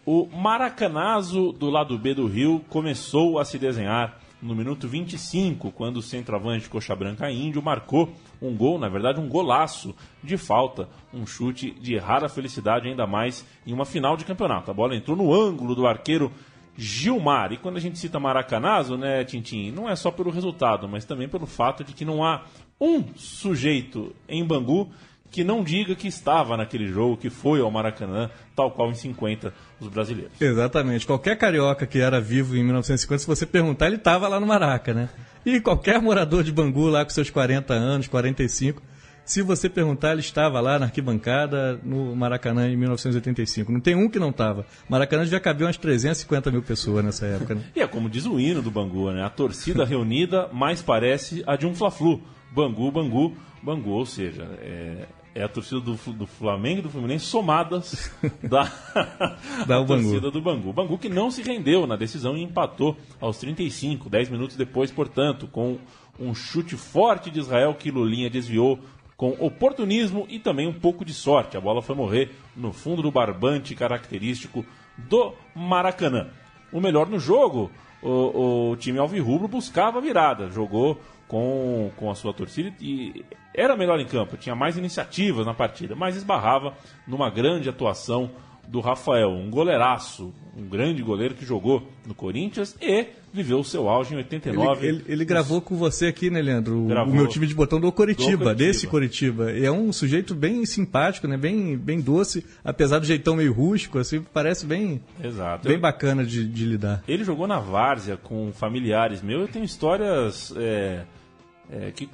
O Maracanazo do lado B do Rio começou a se desenhar no minuto 25, quando o centroavante Coxa Branca Índio marcou um gol, na verdade um golaço de falta, um chute de rara felicidade, ainda mais em uma final de campeonato. A bola entrou no ângulo do arqueiro Gilmar. E quando a gente cita Maracanazo, né, Tintim, não é só pelo resultado, mas também pelo fato de que não há um sujeito em Bangu que não diga que estava naquele jogo, que foi ao Maracanã, tal qual em 50 os brasileiros. Exatamente. Qualquer carioca que era vivo em 1950, se você perguntar, ele estava lá no Maraca, né? E qualquer morador de Bangu lá com seus 40 anos, 45, se você perguntar, ele estava lá na arquibancada no Maracanã em 1985. Não tem um que não estava. Maracanã já cabia umas 350 mil pessoas nessa época. Né? e é como diz o hino do Bangu, né? A torcida reunida mais parece a de um Fla-Flu. Bangu, Bangu, Bangu. Ou seja, é, é a torcida do, do Flamengo e do Fluminense somadas da, da torcida do Bangu. Bangu que não se rendeu na decisão e empatou aos 35, 10 minutos depois, portanto, com um chute forte de Israel que Lulinha desviou com oportunismo e também um pouco de sorte. A bola foi morrer no fundo do barbante característico do Maracanã. O melhor no jogo, o, o time alvirrubro buscava a virada, jogou com, com a sua torcida e era melhor em campo, tinha mais iniciativas na partida, mas esbarrava numa grande atuação do Rafael, um goleiraço, um grande goleiro que jogou no Corinthians e viveu o seu auge em 89. Ele, ele, ele gravou com você aqui, né, Leandro? Gravou, o meu time de botão do Coritiba, do Coritiba, desse Coritiba. E é um sujeito bem simpático, né? Bem, bem doce, apesar do jeitão meio rústico, assim, parece bem, Exato. bem bacana de, de lidar. Ele jogou na Várzea com familiares meus. Eu tenho histórias é, é, que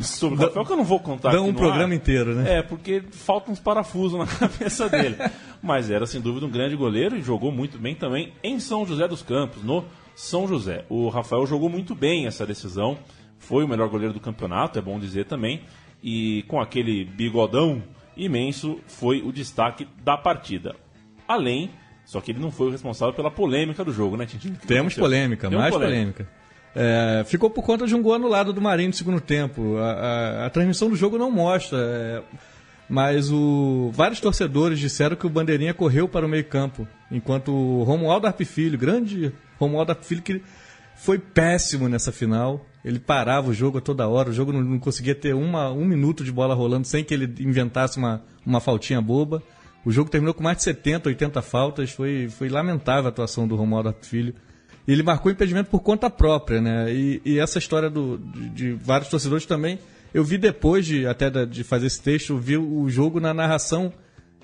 sobre o Rafael que eu não vou contar Dá um programa ar. inteiro, né? É, porque faltam uns parafusos na cabeça dele. Mas era sem dúvida um grande goleiro e jogou muito bem também em São José dos Campos, no São José. O Rafael jogou muito bem essa decisão, foi o melhor goleiro do campeonato, é bom dizer também, e com aquele bigodão imenso foi o destaque da partida. Além, só que ele não foi o responsável pela polêmica do jogo, né, Tintin? Temos polêmica, Tem mais polêmica. polêmica. É, ficou por conta de um gol anulado do Marinho no segundo tempo. A, a, a transmissão do jogo não mostra, é, mas o, vários torcedores disseram que o Bandeirinha correu para o meio-campo, enquanto o Romualdo Arpifilho, grande Romualdo Arpifilho, que foi péssimo nessa final. Ele parava o jogo a toda hora, o jogo não, não conseguia ter uma, um minuto de bola rolando sem que ele inventasse uma, uma faltinha boba. O jogo terminou com mais de 70, 80 faltas. Foi, foi lamentável a atuação do Romualdo Arpifilho. E ele marcou impedimento por conta própria, né? E, e essa história do, de, de, vários torcedores também, eu vi depois de até de fazer esse texto, eu vi o jogo na narração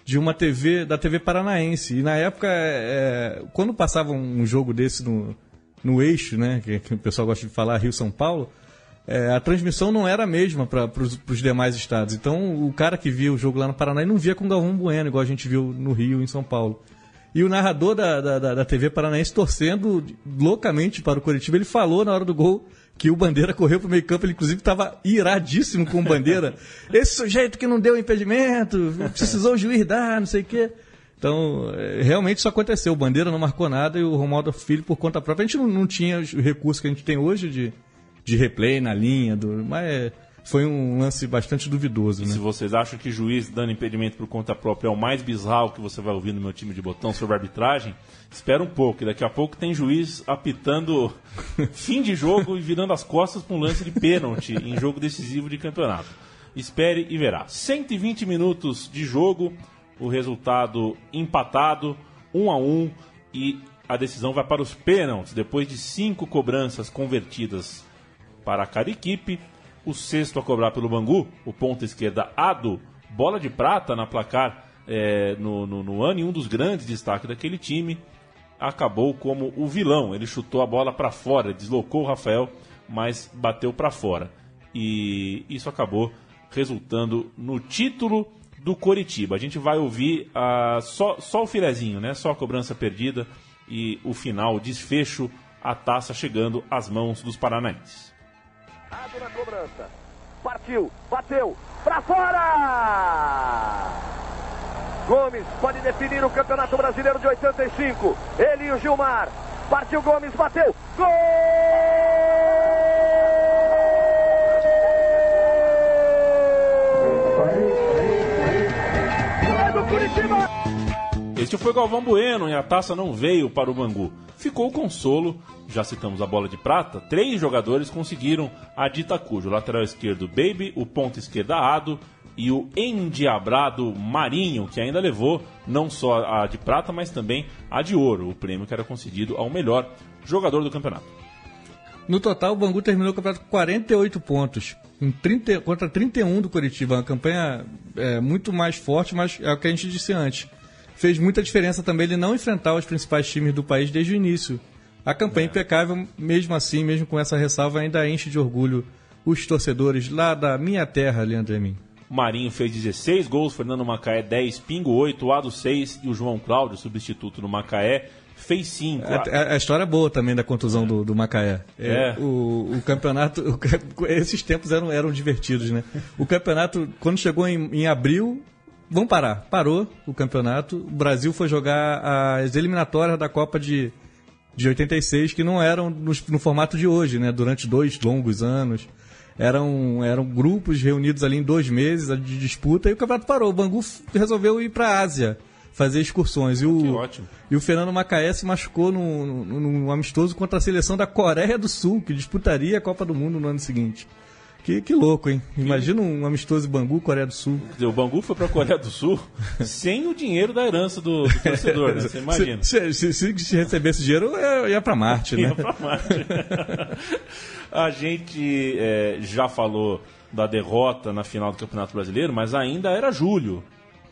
de uma TV, da TV Paranaense. E na época, é, quando passava um jogo desse no, no eixo, né? Que, que o pessoal gosta de falar, Rio-São Paulo, é, a transmissão não era a mesma para os demais estados. Então, o cara que via o jogo lá no Paraná não via com Galvão Bueno, igual a gente viu no Rio, em São Paulo. E o narrador da, da, da TV Paranaense torcendo loucamente para o Curitiba, ele falou na hora do gol que o Bandeira correu para o meio campo, ele inclusive estava iradíssimo com o Bandeira. Esse sujeito que não deu impedimento, precisou o juiz dar, não sei o quê. Então, é, realmente isso aconteceu. O Bandeira não marcou nada e o Romualdo Filho, por conta própria, a gente não, não tinha o recurso que a gente tem hoje de, de replay na linha, do, mas foi um lance bastante duvidoso. E né? se vocês acham que juiz dando impedimento por conta própria é o mais bizarro que você vai ouvir no meu time de botão sobre arbitragem, espera um pouco, daqui a pouco tem juiz apitando fim de jogo e virando as costas para um lance de pênalti em jogo decisivo de campeonato. Espere e verá. 120 minutos de jogo, o resultado empatado, 1 um a 1 um, e a decisão vai para os pênaltis, depois de cinco cobranças convertidas para cada equipe o sexto a cobrar pelo Bangu, o ponta esquerda Ado, bola de prata na placar é, no, no, no, ano e um dos grandes destaques daquele time, acabou como o vilão. Ele chutou a bola para fora, deslocou o Rafael, mas bateu para fora. e isso acabou resultando no título do Coritiba. A gente vai ouvir uh, só, só o filezinho, né? Só a cobrança perdida e o final, o desfecho, a taça chegando às mãos dos paranaenses. Abre na cobrança. Partiu, bateu, pra fora! Gomes pode definir o Campeonato Brasileiro de 85. Ele e o Gilmar. Partiu Gomes, bateu. Gol! Este foi Galvão Bueno e a taça não veio para o Bangu. Ficou o consolo, já citamos a bola de prata, três jogadores conseguiram a dita cujo. Lateral esquerdo Baby, o ponto esquerda Ado e o endiabrado Marinho, que ainda levou não só a de prata, mas também a de ouro, o prêmio que era concedido ao melhor jogador do campeonato. No total, o Bangu terminou o campeonato com 48 pontos, 30, contra 31 do Curitiba. Uma campanha é, muito mais forte, mas é o que a gente disse antes fez muita diferença também ele não enfrentar os principais times do país desde o início. A campanha é. impecável, mesmo assim, mesmo com essa ressalva, ainda enche de orgulho os torcedores lá da minha terra, Leandro Emin. Marinho fez 16 gols, Fernando Macaé 10, Pingo 8, Ado 6 e o João Cláudio, substituto no Macaé, fez 5. A, a, a, história é boa também da contusão é. do, do, Macaé. É. é. O, o, campeonato, o, esses tempos eram, eram divertidos, né? O campeonato, quando chegou em, em abril, vamos parar. Parou o campeonato. O Brasil foi jogar as eliminatórias da Copa de, de 86, que não eram no, no formato de hoje, né? Durante dois longos anos. Eram, eram grupos reunidos ali em dois meses de disputa e o campeonato parou. O Bangu resolveu ir para a Ásia fazer excursões. E o, e o Fernando Macaé se machucou num, num amistoso contra a seleção da Coreia do Sul, que disputaria a Copa do Mundo no ano seguinte. Que, que louco, hein? Imagina um amistoso Bangu, Coreia do Sul. O Bangu foi para a Coreia do Sul sem o dinheiro da herança do, do torcedor, né? Você imagina. Se, se, se, se recebesse dinheiro, ia para Marte, né? Ia para Marte. a gente é, já falou da derrota na final do Campeonato Brasileiro, mas ainda era julho.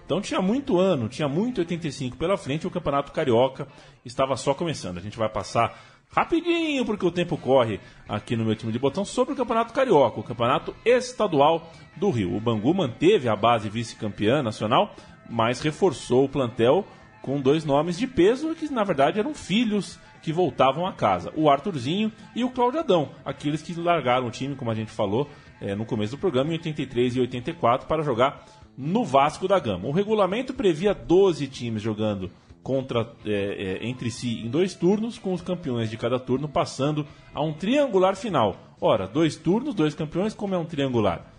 Então tinha muito ano, tinha muito 85 pela frente e o Campeonato Carioca estava só começando. A gente vai passar rapidinho, porque o tempo corre aqui no meu time de botão, sobre o Campeonato Carioca, o Campeonato Estadual do Rio. O Bangu manteve a base vice-campeã nacional, mas reforçou o plantel com dois nomes de peso que na verdade eram filhos que voltavam a casa: o Arthurzinho e o Cláudio Adão, aqueles que largaram o time, como a gente falou é, no começo do programa, em 83 e 84, para jogar no Vasco da Gama. O regulamento previa 12 times jogando contra é, é, entre si em dois turnos, com os campeões de cada turno passando a um triangular final. Ora, dois turnos, dois campeões, como é um triangular?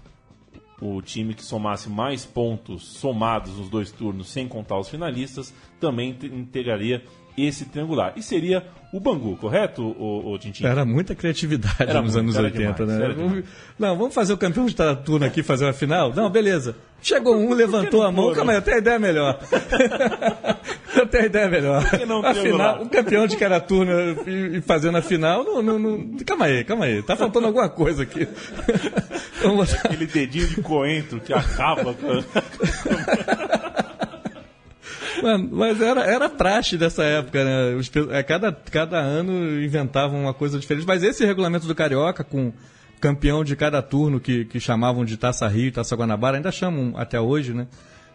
O time que somasse mais pontos somados nos dois turnos, sem contar os finalistas, também integraria esse triangular. E seria o Bangu, correto, o, o Tintin? Era muita criatividade era nos muito, anos 80, demais, né? Não, vamos fazer o campeão de cada turno aqui, fazer uma final? Não, beleza. Chegou um, levantou a mão. Calma aí, eu tenho ideia melhor. eu tenho ideia melhor. a final, o campeão de cada turno e fazendo a final, não, não, não, Calma aí, calma aí. Tá faltando alguma coisa aqui. Aquele dedinho de coentro que acaba. Mano, mas era, era praxe dessa época, né? Os, é, cada, cada ano inventavam uma coisa diferente. Mas esse regulamento do Carioca, com campeão de cada turno que, que chamavam de Taça Rio e Taça Guanabara, ainda chamam até hoje, né?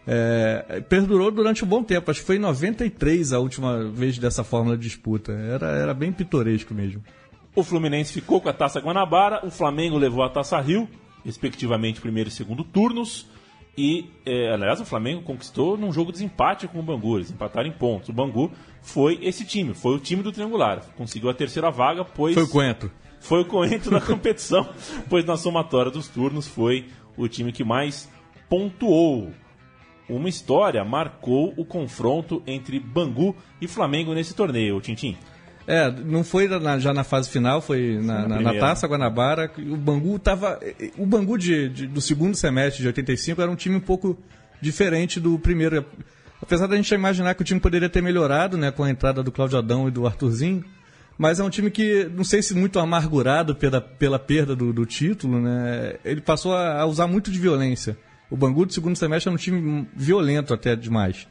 É, perdurou durante um bom tempo. Acho que foi em 93 a última vez dessa fórmula de disputa. Era, era bem pitoresco mesmo. O Fluminense ficou com a Taça Guanabara, o Flamengo levou a Taça Rio, respectivamente primeiro e segundo turnos. E, é, aliás, o Flamengo conquistou num jogo de desempate com o Bangu. Eles empataram em pontos. O Bangu foi esse time, foi o time do triangular. Conseguiu a terceira vaga, pois. Foi o Coentro. Foi o Coentro da competição, pois na somatória dos turnos foi o time que mais pontuou. Uma história marcou o confronto entre Bangu e Flamengo nesse torneio, Tintim. É, não foi na, já na fase final, foi na, na, na, Taça Guanabara. O Bangu tava. O Bangu de, de, do segundo semestre de 85 era um time um pouco diferente do primeiro. Apesar da gente imaginar que o time poderia ter melhorado né, com a entrada do Cláudio Adão e do Arthurzinho, mas é um time que, não sei se muito amargurado pela, pela perda do, do título, né, ele passou a, a usar muito de violência. O Bangu do segundo semestre era um time violento até demais.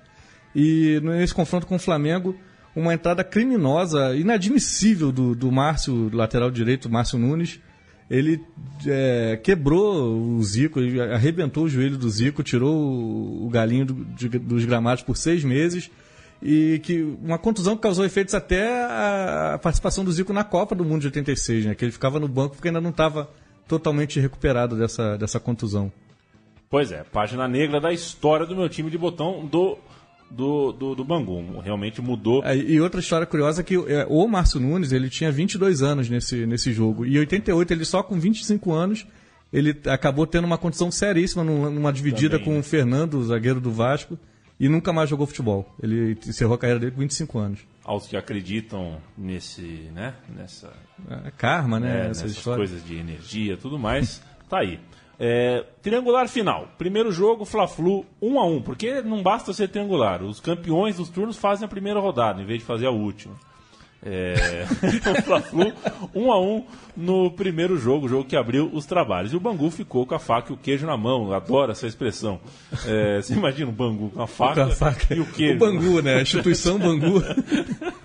E nesse confronto com o Flamengo, uma entrada criminosa, inadmissível do, do Márcio, lateral direito, Márcio Nunes. ele é, quebrou o Zico, arrebentou o joelho do Zico, tirou o, o galinho do, de, dos gramados por seis meses e que uma contusão que causou efeitos até a, a, participação do Zico na Copa do Mundo de 86, né? Que ele ficava no banco porque ainda não estava totalmente recuperado dessa, dessa contusão. Pois é, página negra da história do meu time de botão do do, do, do Bangu. Realmente mudou. É, e outra história curiosa é que é, o Márcio Nunes ele tinha 22 anos nesse, nesse jogo. E em 88, ele só com 25 anos, ele acabou tendo uma condição seríssima numa dividida Também. com o Fernando, o zagueiro do Vasco, e nunca mais jogou futebol. Ele encerrou a carreira dele com 25 anos. Aos que acreditam nesse, né, nessa... É, karma, né, é, essas coisas de energia tudo mais, tá aí. É, triangular final. Primeiro jogo, Fla-Flu 1 a 1 porque não basta ser triangular. Os campeões dos turnos fazem a primeira rodada, em vez de fazer a última. É, o Fla-Flu 1 a 1 no primeiro jogo, o jogo que abriu os trabalhos. E o Bangu ficou com a faca e o queijo na mão. Adoro essa expressão. É, você imagina o Bangu com a faca, com a faca. e o queijo. O Bangu, né? A instituição Bangu.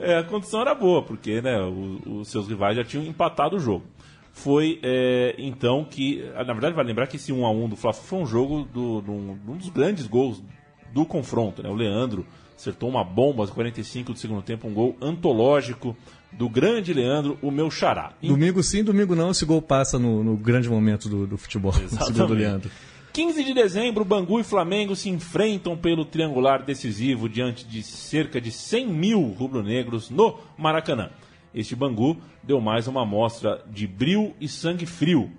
É, a condição era boa, porque né, os, os seus rivais já tinham empatado o jogo foi é, então que. Na verdade, vale lembrar que esse 1x1 do Flávio foi um jogo do, do, um dos grandes gols do confronto. Né? O Leandro acertou uma bomba aos 45 do segundo tempo, um gol antológico do grande Leandro, o meu xará. Domingo sim, domingo não, esse gol passa no, no grande momento do, do futebol. Esse gol do Leandro. 15 de dezembro, Bangu e Flamengo se enfrentam pelo triangular decisivo diante de cerca de 100 mil rubro-negros no Maracanã. Este Bangu deu mais uma amostra de bril e sangue frio.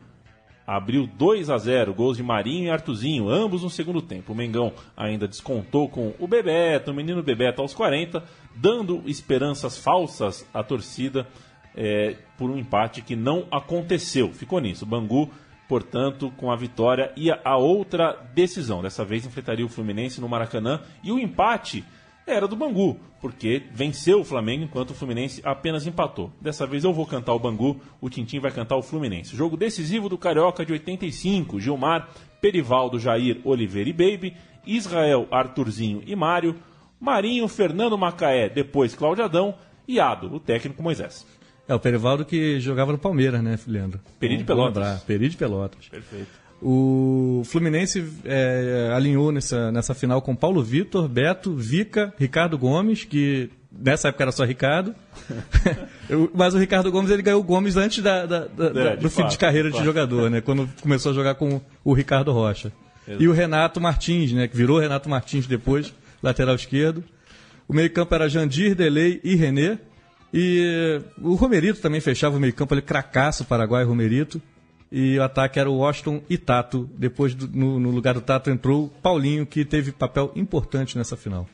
Abriu 2 a 0, gols de Marinho e Artuzinho, ambos no segundo tempo. O Mengão ainda descontou com o Bebeto, o menino Bebeto aos 40, dando esperanças falsas à torcida é, por um empate que não aconteceu. Ficou nisso. Bangu, portanto, com a vitória ia a outra decisão. Dessa vez enfrentaria o Fluminense no Maracanã e o empate era do Bangu, porque venceu o Flamengo enquanto o Fluminense apenas empatou. Dessa vez eu vou cantar o Bangu, o Tintim vai cantar o Fluminense. Jogo decisivo do Carioca de 85, Gilmar, Perivaldo, Jair, Oliveira e Baby, Israel, Arthurzinho e Mário, Marinho, Fernando Macaé, depois Cláudio Adão e Ado, o técnico Moisés. É, o Perivaldo que jogava no Palmeiras, né, Leandro? Peri de Pelotas. Peri de Pelotas. Perfeito. O Fluminense é, alinhou nessa, nessa final com Paulo Vitor, Beto, Vica, Ricardo Gomes, que nessa época era só Ricardo. Mas o Ricardo Gomes ele ganhou o Gomes antes da, da, da, é, do fim de carreira de jogador, né? Quando começou a jogar com o Ricardo Rocha. Exato. E o Renato Martins, né? Que virou Renato Martins depois, lateral esquerdo. O meio-campo era Jandir, Delei e René. E o Romerito também fechava o meio-campo ali, cracaço, Paraguai Romerito e o ataque era o Washington e Tato. Depois, do, no, no, lugar do Tato, entrou o Paulinho, que teve papel importante nessa final.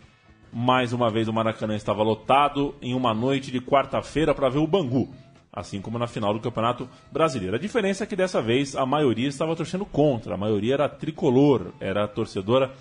Mais uma vez, o Maracanã estava lotado em uma noite de quarta-feira para ver o Bangu, assim como na final do Campeonato Brasileiro. A diferença é que dessa vez a maioria estava torcendo contra, a maioria era tricolor, era torcedora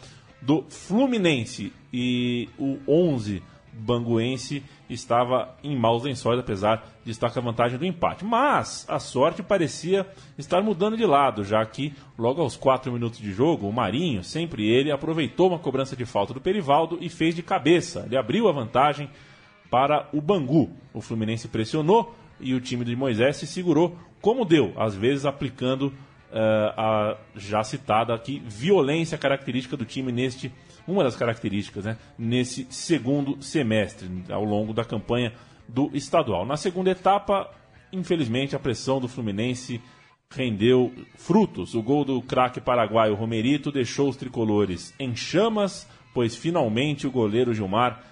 do Fluminense. E o 11 banguense estava em maus lençóis, apesar de estar com a vantagem do empate. Mas a sorte parecia estar mudando de lado, já que logo aos 4 minutos de jogo, o Marinho, sempre ele, aproveitou uma cobrança de falta do Perivaldo e fez de cabeça. Ele abriu a vantagem para o Bangu. O Fluminense pressionou e o time de Moisés se segurou como deu, às vezes aplicando uh, a já citada aqui violência característica do time neste uma das características né, nesse segundo semestre, ao longo da campanha do estadual. Na segunda etapa, infelizmente, a pressão do Fluminense rendeu frutos. O gol do craque paraguaio Romerito deixou os tricolores em chamas, pois finalmente o goleiro Gilmar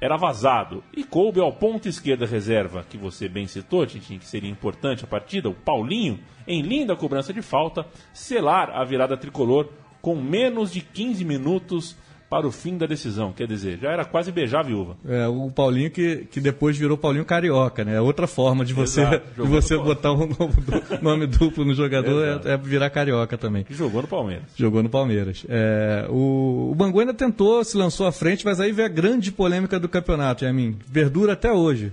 era vazado. E coube ao ponto esquerda reserva, que você bem citou, Tintin, que seria importante a partida, o Paulinho, em linda cobrança de falta, selar a virada tricolor com menos de 15 minutos para o fim da decisão. Quer dizer, já era quase beijar a viúva. É, o Paulinho que, que depois virou Paulinho Carioca, né? É outra forma de você, de você botar um nome duplo no jogador é, é, virar Carioca também. Jogou no Palmeiras. Jogou no Palmeiras. É, o, o Bangu ainda tentou, se lançou à frente, mas aí veio a grande polêmica do campeonato, Yamin. Verdura até hoje.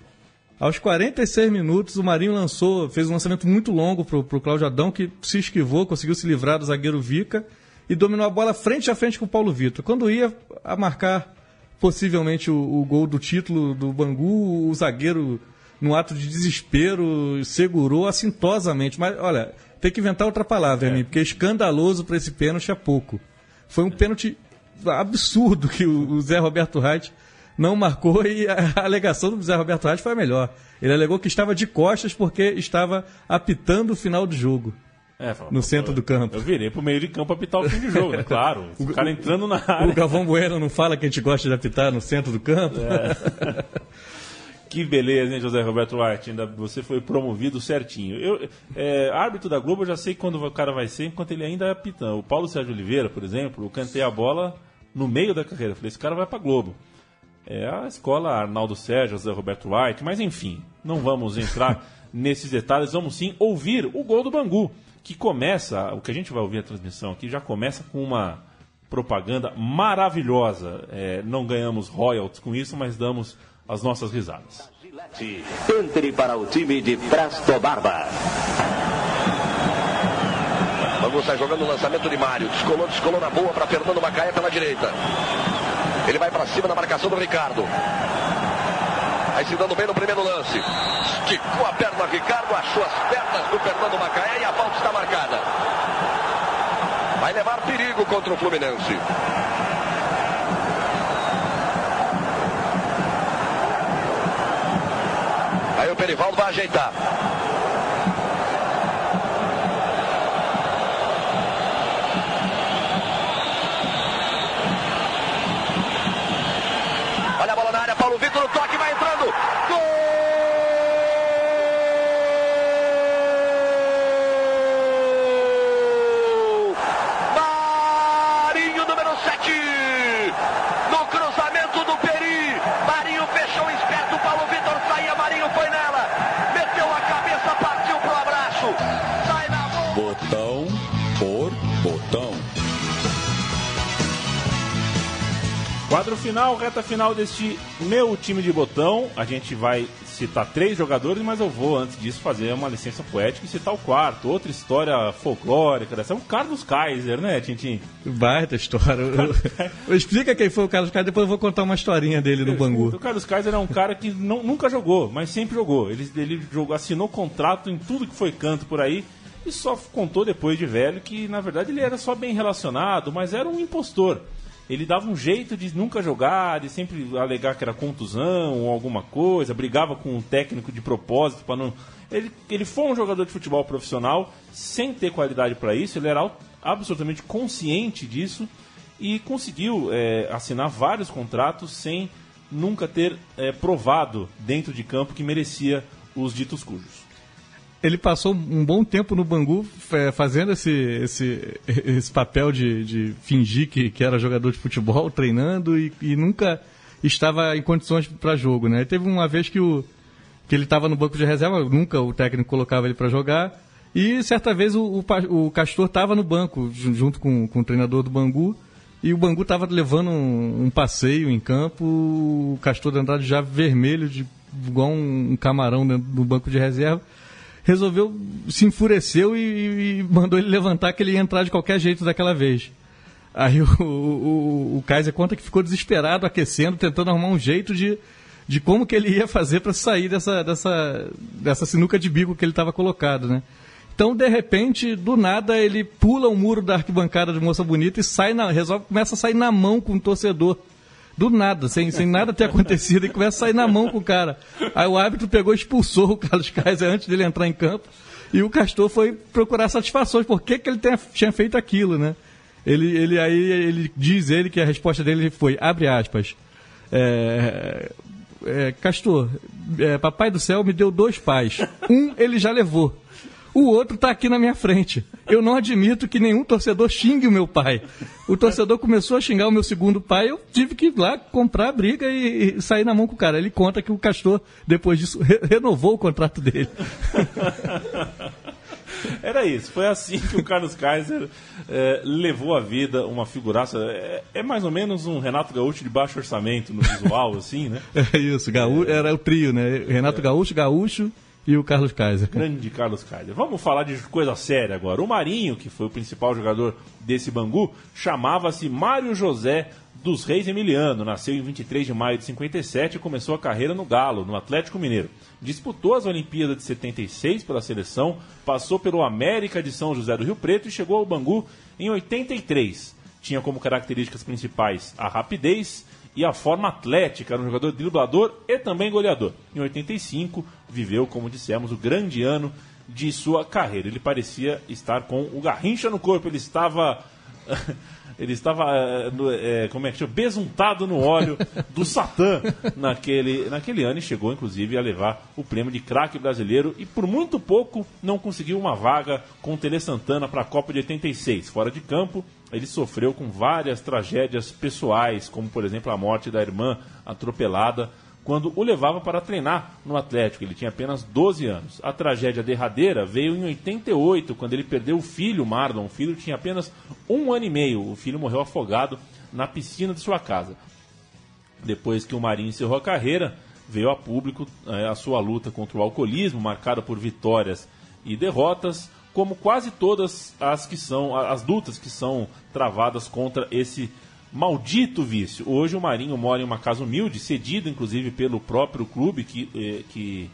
Aos 46 minutos, o Marinho lançou, fez um lançamento muito longo para o Cláudio Adão, que se esquivou, conseguiu se livrar do zagueiro Vica e dominou a bola frente a frente com o Paulo Vitor. Quando ia a marcar possivelmente o, o gol do título do Bangu, o zagueiro num ato de desespero, segurou assintosamente. Mas, olha, tem que inventar outra palavra, é. porque escandaloso para esse pênalti é pouco. Foi um pênalti absurdo que o Zé Roberto Reit não marcou e a alegação do Zé Roberto Reit foi a melhor. Ele alegou que estava de costas porque estava apitando o final do jogo. É, fala, no centro do campo. Eu virei pro meio de campo apitar o fim de jogo, né? Claro. O, cara entrando na área. O Galvão Bueno não fala que a gente gosta de apitar no centro do campo? É. Que beleza, hein, José Roberto White? Ainda você foi promovido certinho. Eu, é, árbitro da Globo, eu já sei quando o cara vai ser, enquanto ele ainda é apitando. O Paulo Sérgio Oliveira, por exemplo, eu cantei a bola no meio da carreira. Eu falei, esse cara vai pra Globo. É a escola Arnaldo Sérgio, José Roberto White, mas enfim, não vamos entrar nesses detalhes, vamos sim ouvir o gol do Bangu, que começa, o que a gente vai ouvir a transmissão aqui, já começa com uma propaganda maravilhosa. É, não ganhamos royalties com isso, mas damos as nossas risadas. Entre para o time de Presto Barba. Vamos sair jogando o lançamento de Mário. Descolou, descolou na boa para Fernando Macaia pela direita. Ele vai para cima na marcação do Ricardo. Aí se dando bem no primeiro lance. Esticou a perna Ricardo, achou as pernas do Fernando Macaé e a falta está marcada. Vai levar perigo contra o Fluminense. Aí o Perivaldo vai ajeitar. Olha a bola na área, Paulo Vitor, o toque Quadro final, reta final deste meu time de botão. A gente vai citar três jogadores, mas eu vou, antes disso, fazer uma licença poética e citar o quarto. Outra história folclórica dessa. É o Carlos Kaiser, né, Tintin? Baita história. Explica quem foi o Carlos Kaiser, depois eu vou contar uma historinha dele no Bangu. O Carlos Kaiser é um cara que não, nunca jogou, mas sempre jogou. Ele, ele jogou, assinou contrato em tudo que foi canto por aí e só contou depois de velho que, na verdade, ele era só bem relacionado, mas era um impostor ele dava um jeito de nunca jogar, de sempre alegar que era contusão ou alguma coisa, brigava com o técnico de propósito para não. Ele, ele foi um jogador de futebol profissional sem ter qualidade para isso, ele era absolutamente consciente disso e conseguiu é, assinar vários contratos sem nunca ter é, provado dentro de campo que merecia os ditos cujos ele passou um bom tempo no Bangu é, fazendo esse, esse, esse papel de, de fingir que, que era jogador de futebol, treinando e, e nunca estava em condições para jogo. Né? Teve uma vez que, o, que ele estava no banco de reserva, nunca o técnico colocava ele para jogar. E certa vez o, o, o Castor estava no banco, junto com, com o treinador do Bangu, e o Bangu estava levando um, um, passeio em campo, o Castor de Andrade já vermelho, de, igual um, um camarão no banco de reserva resolveu, se enfureceu e, e, mandou ele levantar que ele ia entrar de qualquer jeito daquela vez. Aí o, o, o Kaiser conta que ficou desesperado, aquecendo, tentando arrumar um jeito de, de como que ele ia fazer para sair dessa, dessa, dessa sinuca de bico que ele estava colocado, né? Então, de repente, do nada, ele pula o muro da arquibancada de Moça Bonita e sai na, resolve, começa a sair na mão com o torcedor do nada, sem, sem nada ter acontecido, e começa a sair na mão com o cara. Aí o árbitro pegou e expulsou o Carlos Kaiser antes dele entrar em campo. E o Castor foi procurar satisfações. Por que, que ele tenha, tinha feito aquilo, né? Ele, ele aí ele diz ele que a resposta dele foi, abre aspas, é, é, Castor, é, papai do céu me deu dois pais. Um ele já levou o outro está aqui na minha frente. Eu não admito que nenhum torcedor xingue o meu pai. O torcedor começou a xingar o meu segundo pai, eu tive que ir lá comprar a briga e, e sair na mão com o cara. Ele conta que o Castor, depois disso, re renovou o contrato dele. Era isso, foi assim que o Carlos Kaiser é, levou a vida uma figuraça. É, é, mais ou menos um Renato Gaúcho de baixo orçamento no visual, assim, né? É isso, Gaú era o trio, né? Renato é. Gaúcho, Gaúcho e o Carlos Kaiser. Grande Carlos Kaiser. Vamos falar de coisa séria agora. O Marinho, que foi o principal jogador desse Bangu, chamava-se Mário José dos Reis Emiliano. Nasceu em 23 de maio de 57 e começou a carreira no Galo, no Atlético Mineiro. Disputou as Olimpíadas de 76 pela seleção, passou pelo América de São José do Rio Preto e chegou ao Bangu em 83. Tinha como características principais a rapidez e a forma atlética. Era um jogador driblador e também goleador. Em 85, viveu, como dissemos, o grande ano de sua carreira. Ele parecia estar com o Garrincha no corpo, ele estava. ele estava, é, como é que chama? Besuntado no óleo do Satã naquele, naquele ano e chegou, inclusive, a levar o prêmio de craque brasileiro e por muito pouco não conseguiu uma vaga com o Tele Santana para a Copa de 86. Fora de campo, ele sofreu com várias tragédias pessoais, como, por exemplo, a morte da irmã atropelada quando o levava para treinar no Atlético. Ele tinha apenas 12 anos. A tragédia derradeira veio em 88, quando ele perdeu o filho, Marlon. O filho tinha apenas um ano e meio. O filho morreu afogado na piscina de sua casa. Depois que o Marinho encerrou a carreira, veio a público é, a sua luta contra o alcoolismo, marcada por vitórias e derrotas, como quase todas as que são as lutas que são travadas contra esse maldito vício. Hoje o Marinho mora em uma casa humilde, cedido inclusive pelo próprio clube que, eh, que,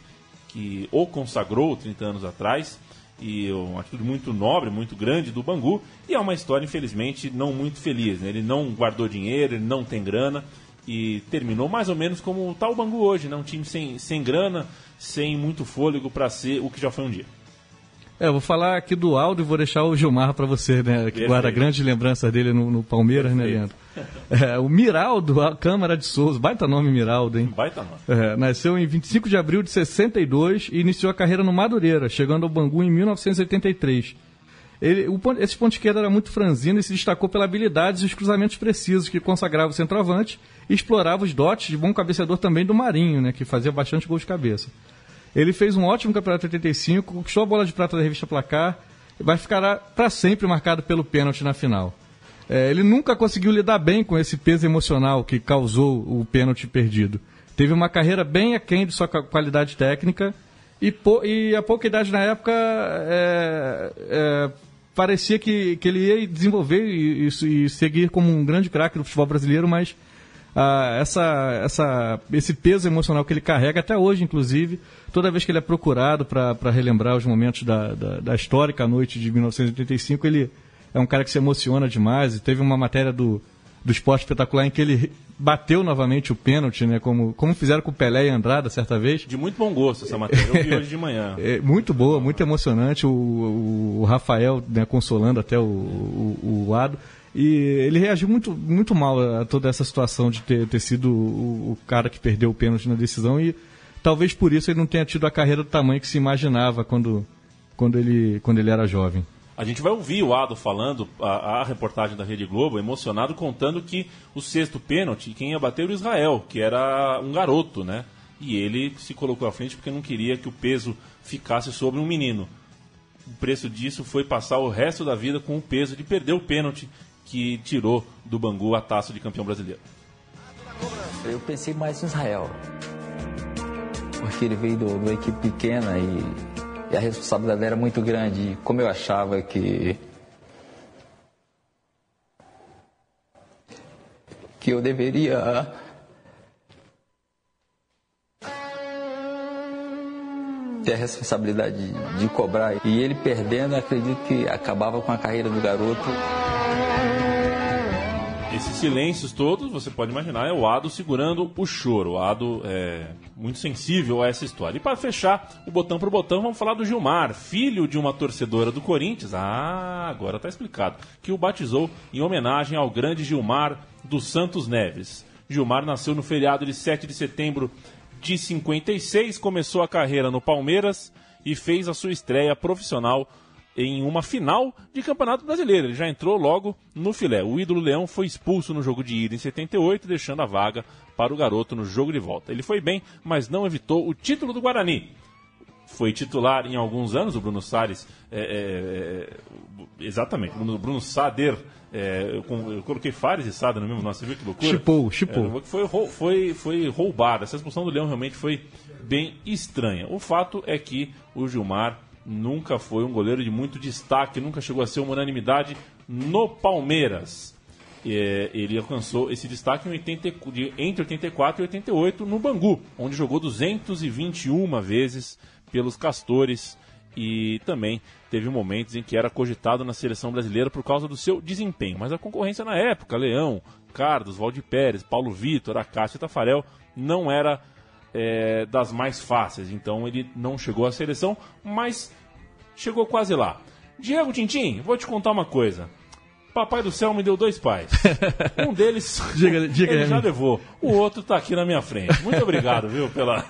que o consagrou 30 anos atrás. E uma atitude muito nobre, muito grande do Bangu. E é uma história, infelizmente, não muito feliz. Né? Ele não guardou dinheiro, ele não tem grana. E terminou mais ou menos como está o Bangu hoje, né? um time sem, sem grana, sem muito fôlego para ser o que já foi um dia. É, eu vou falar aqui do Aldo e vou deixar o Gilmar para você, né? Que Perfeito. guarda grandes lembranças dele no, no Palmeiras, né, Perfeito. né, Leandro? É, o Miraldo, a Câmara de Souza, baita nome Miraldo, hein? Baita nome. É, nasceu em 25 de abril de 62 e iniciou a carreira no Madureira, chegando ao Bangu em 1983. Ele, o, esse ponto esquerdo era muito franzino e se destacou pela habilidade e os cruzamentos precisos que consagrava o centroavante e explorava os dotes de bom cabeceador também do Marinho, né, que fazia bastante gols de cabeça. Ele fez um ótimo campeonato 85, conquistou a bola de prata da revista Placar vai ficar para sempre marcado pelo pênalti na final. É, ele nunca conseguiu lidar bem com esse peso emocional que causou o pênalti perdido. Teve uma carreira bem aquém de sua qualidade técnica e, e a pouca idade na época é, é, parecia que, que ele ia desenvolver e, e, e seguir como um grande craque do futebol brasileiro, mas ah, essa, essa, esse peso emocional que ele carrega até hoje, inclusive, toda vez que ele é procurado para relembrar os momentos da, da, da, histórica noite de 1985, ele é um cara que se emociona demais. E teve uma matéria do, do Esporte Espetacular em que ele bateu novamente o pênalti, né? Como, como fizeram com o Pelé e Andrada certa vez. De muito bom gosto essa matéria, eu vi hoje de manhã. É, muito boa, muito emocionante. O, o, o Rafael né, consolando até o, o, o Ado. E ele reagiu muito, muito mal a toda essa situação de ter, ter sido o, o cara que perdeu o pênalti na decisão e talvez por isso ele não tenha tido a carreira do tamanho que se imaginava quando, quando, ele, quando ele era jovem. A gente vai ouvir o Ado falando, a, a, reportagem da Rede Globo, emocionado, contando que o sexto pênalti, quem ia bater era o Israel, que era um garoto, né? E ele se colocou à frente porque não queria que o peso ficasse sobre um menino. O preço disso foi passar o resto da vida com o peso de perder o pênalti que tirou do Bangu a taça de campeão brasileiro? Eu pensei mais em Israel, porque ele veio de uma equipe pequena e, e a responsabilidade era muito grande. Como eu achava que que eu deveria ter a responsabilidade de, de, cobrar. E ele perdendo, acredito que acabava com a carreira do garoto. Esses silêncios todos, você pode imaginar, é o Ado segurando o choro. O Ado é muito sensível a essa história. E para fechar o botão pro botão, vamos falar do Gilmar, filho de uma torcedora do Corinthians. Ah, agora está explicado. Que o batizou em homenagem ao grande Gilmar dos Santos Neves. Gilmar nasceu no feriado de 7 de setembro de 56, começou a carreira no Palmeiras e fez a sua estreia profissional em uma final de Campeonato Brasileiro. Ele já entrou logo no filé. O ídolo Leão foi expulso no jogo de ida em 78, deixando a vaga para o garoto no jogo de volta. Ele foi bem, mas não evitou o título do Guarani. Foi titular em alguns anos, o Bruno Salles. É, é, é exatamente, o Bruno Sader. É, eu, eu, coloquei Fares e Sada no mesmo nosso, viu que loucura? Chipou, chipou. É, foi, foi, foi roubada. Essa expulsão do Leão realmente foi bem estranha. O fato é que o Gilmar nunca foi um goleiro de muito destaque, nunca chegou a ser uma unanimidade no Palmeiras. é, ele alcançou esse destaque em 80, de, entre 84 e 88 no Bangu, onde jogou 221 vezes pelos Castores e também teve momentos em que era cogitado na seleção brasileira por causa do seu desempenho. Mas a concorrência na época, Leão, Carlos, Valdir Pérez, Paulo Vitor, Acácio Tafarel, não era é, das mais fáceis. Então ele não chegou à seleção, mas chegou quase lá. Diego Tintim, vou te contar uma coisa. Papai do céu me deu dois pais. Um deles diga, diga ele já levou. O outro está aqui na minha frente. Muito obrigado, viu, pela.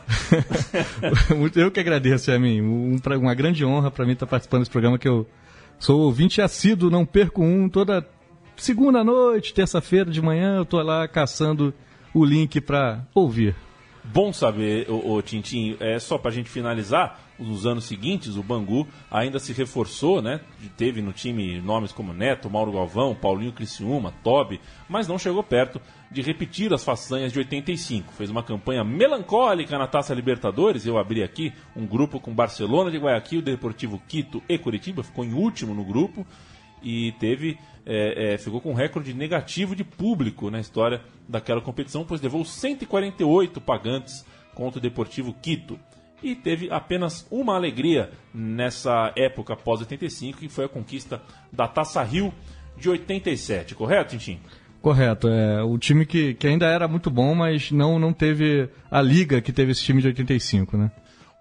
eu que agradeço, Yamin. Um, uma grande honra para mim estar participando desse programa que eu sou ouvinte assíduo, não perco um. Toda segunda noite, terça-feira de manhã, eu estou lá caçando o link para ouvir. Bom saber, o Tintim, é só para a gente finalizar, nos anos seguintes, o Bangu ainda se reforçou, né? Teve no time nomes como Neto, Mauro Galvão, Paulinho Criciúma, Toby, mas não chegou perto de repetir as façanhas de 85. Fez uma campanha melancólica na Taça Libertadores. Eu abri aqui um grupo com Barcelona de Guayaquil, Deportivo Quito e Curitiba, ficou em último no grupo e teve é, é, ficou com um recorde negativo de público na história daquela competição, pois levou 148 pagantes contra o Deportivo Quito. E teve apenas uma alegria nessa época pós 85, que foi a conquista da Taça Rio de 87, correto, Tintin? Correto, é o time que, que ainda era muito bom, mas não, não teve a liga que teve esse time de 85, né?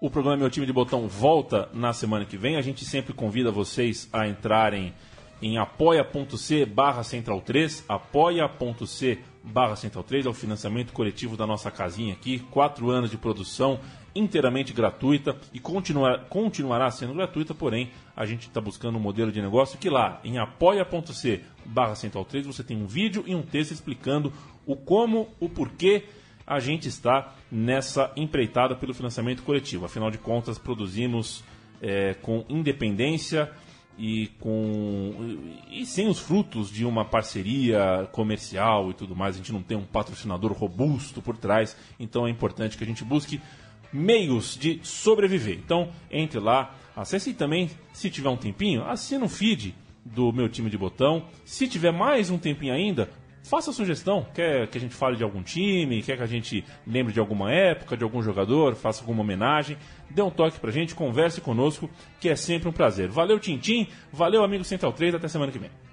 O programa Meu Time de Botão volta na semana que vem. A gente sempre convida vocês a entrarem em apoia.c barra central 3, apoia.c barra central 3, é o financiamento coletivo da nossa casinha aqui, quatro anos de produção inteiramente gratuita e continuar, continuará sendo gratuita, porém a gente está buscando um modelo de negócio que lá em apoia.c barra central 3 você tem um vídeo e um texto explicando o como, o porquê a gente está nessa empreitada pelo financiamento coletivo. Afinal de contas, produzimos é, com independência e com e sem os frutos de uma parceria comercial e tudo mais, a gente não tem um patrocinador robusto por trás, então é importante que a gente busque meios de sobreviver. Então, entre lá, acesse também, se tiver um tempinho, assina o feed do meu time de botão. Se tiver mais um tempinho ainda, faça sugestão. Quer que a gente fale de algum time, quer que a gente lembre de alguma época, de algum jogador, faça alguma homenagem. Dê um toque pra gente, converse conosco, que é sempre um prazer. Valeu, Tintim, valeu, amigo Central 3, até semana que vem.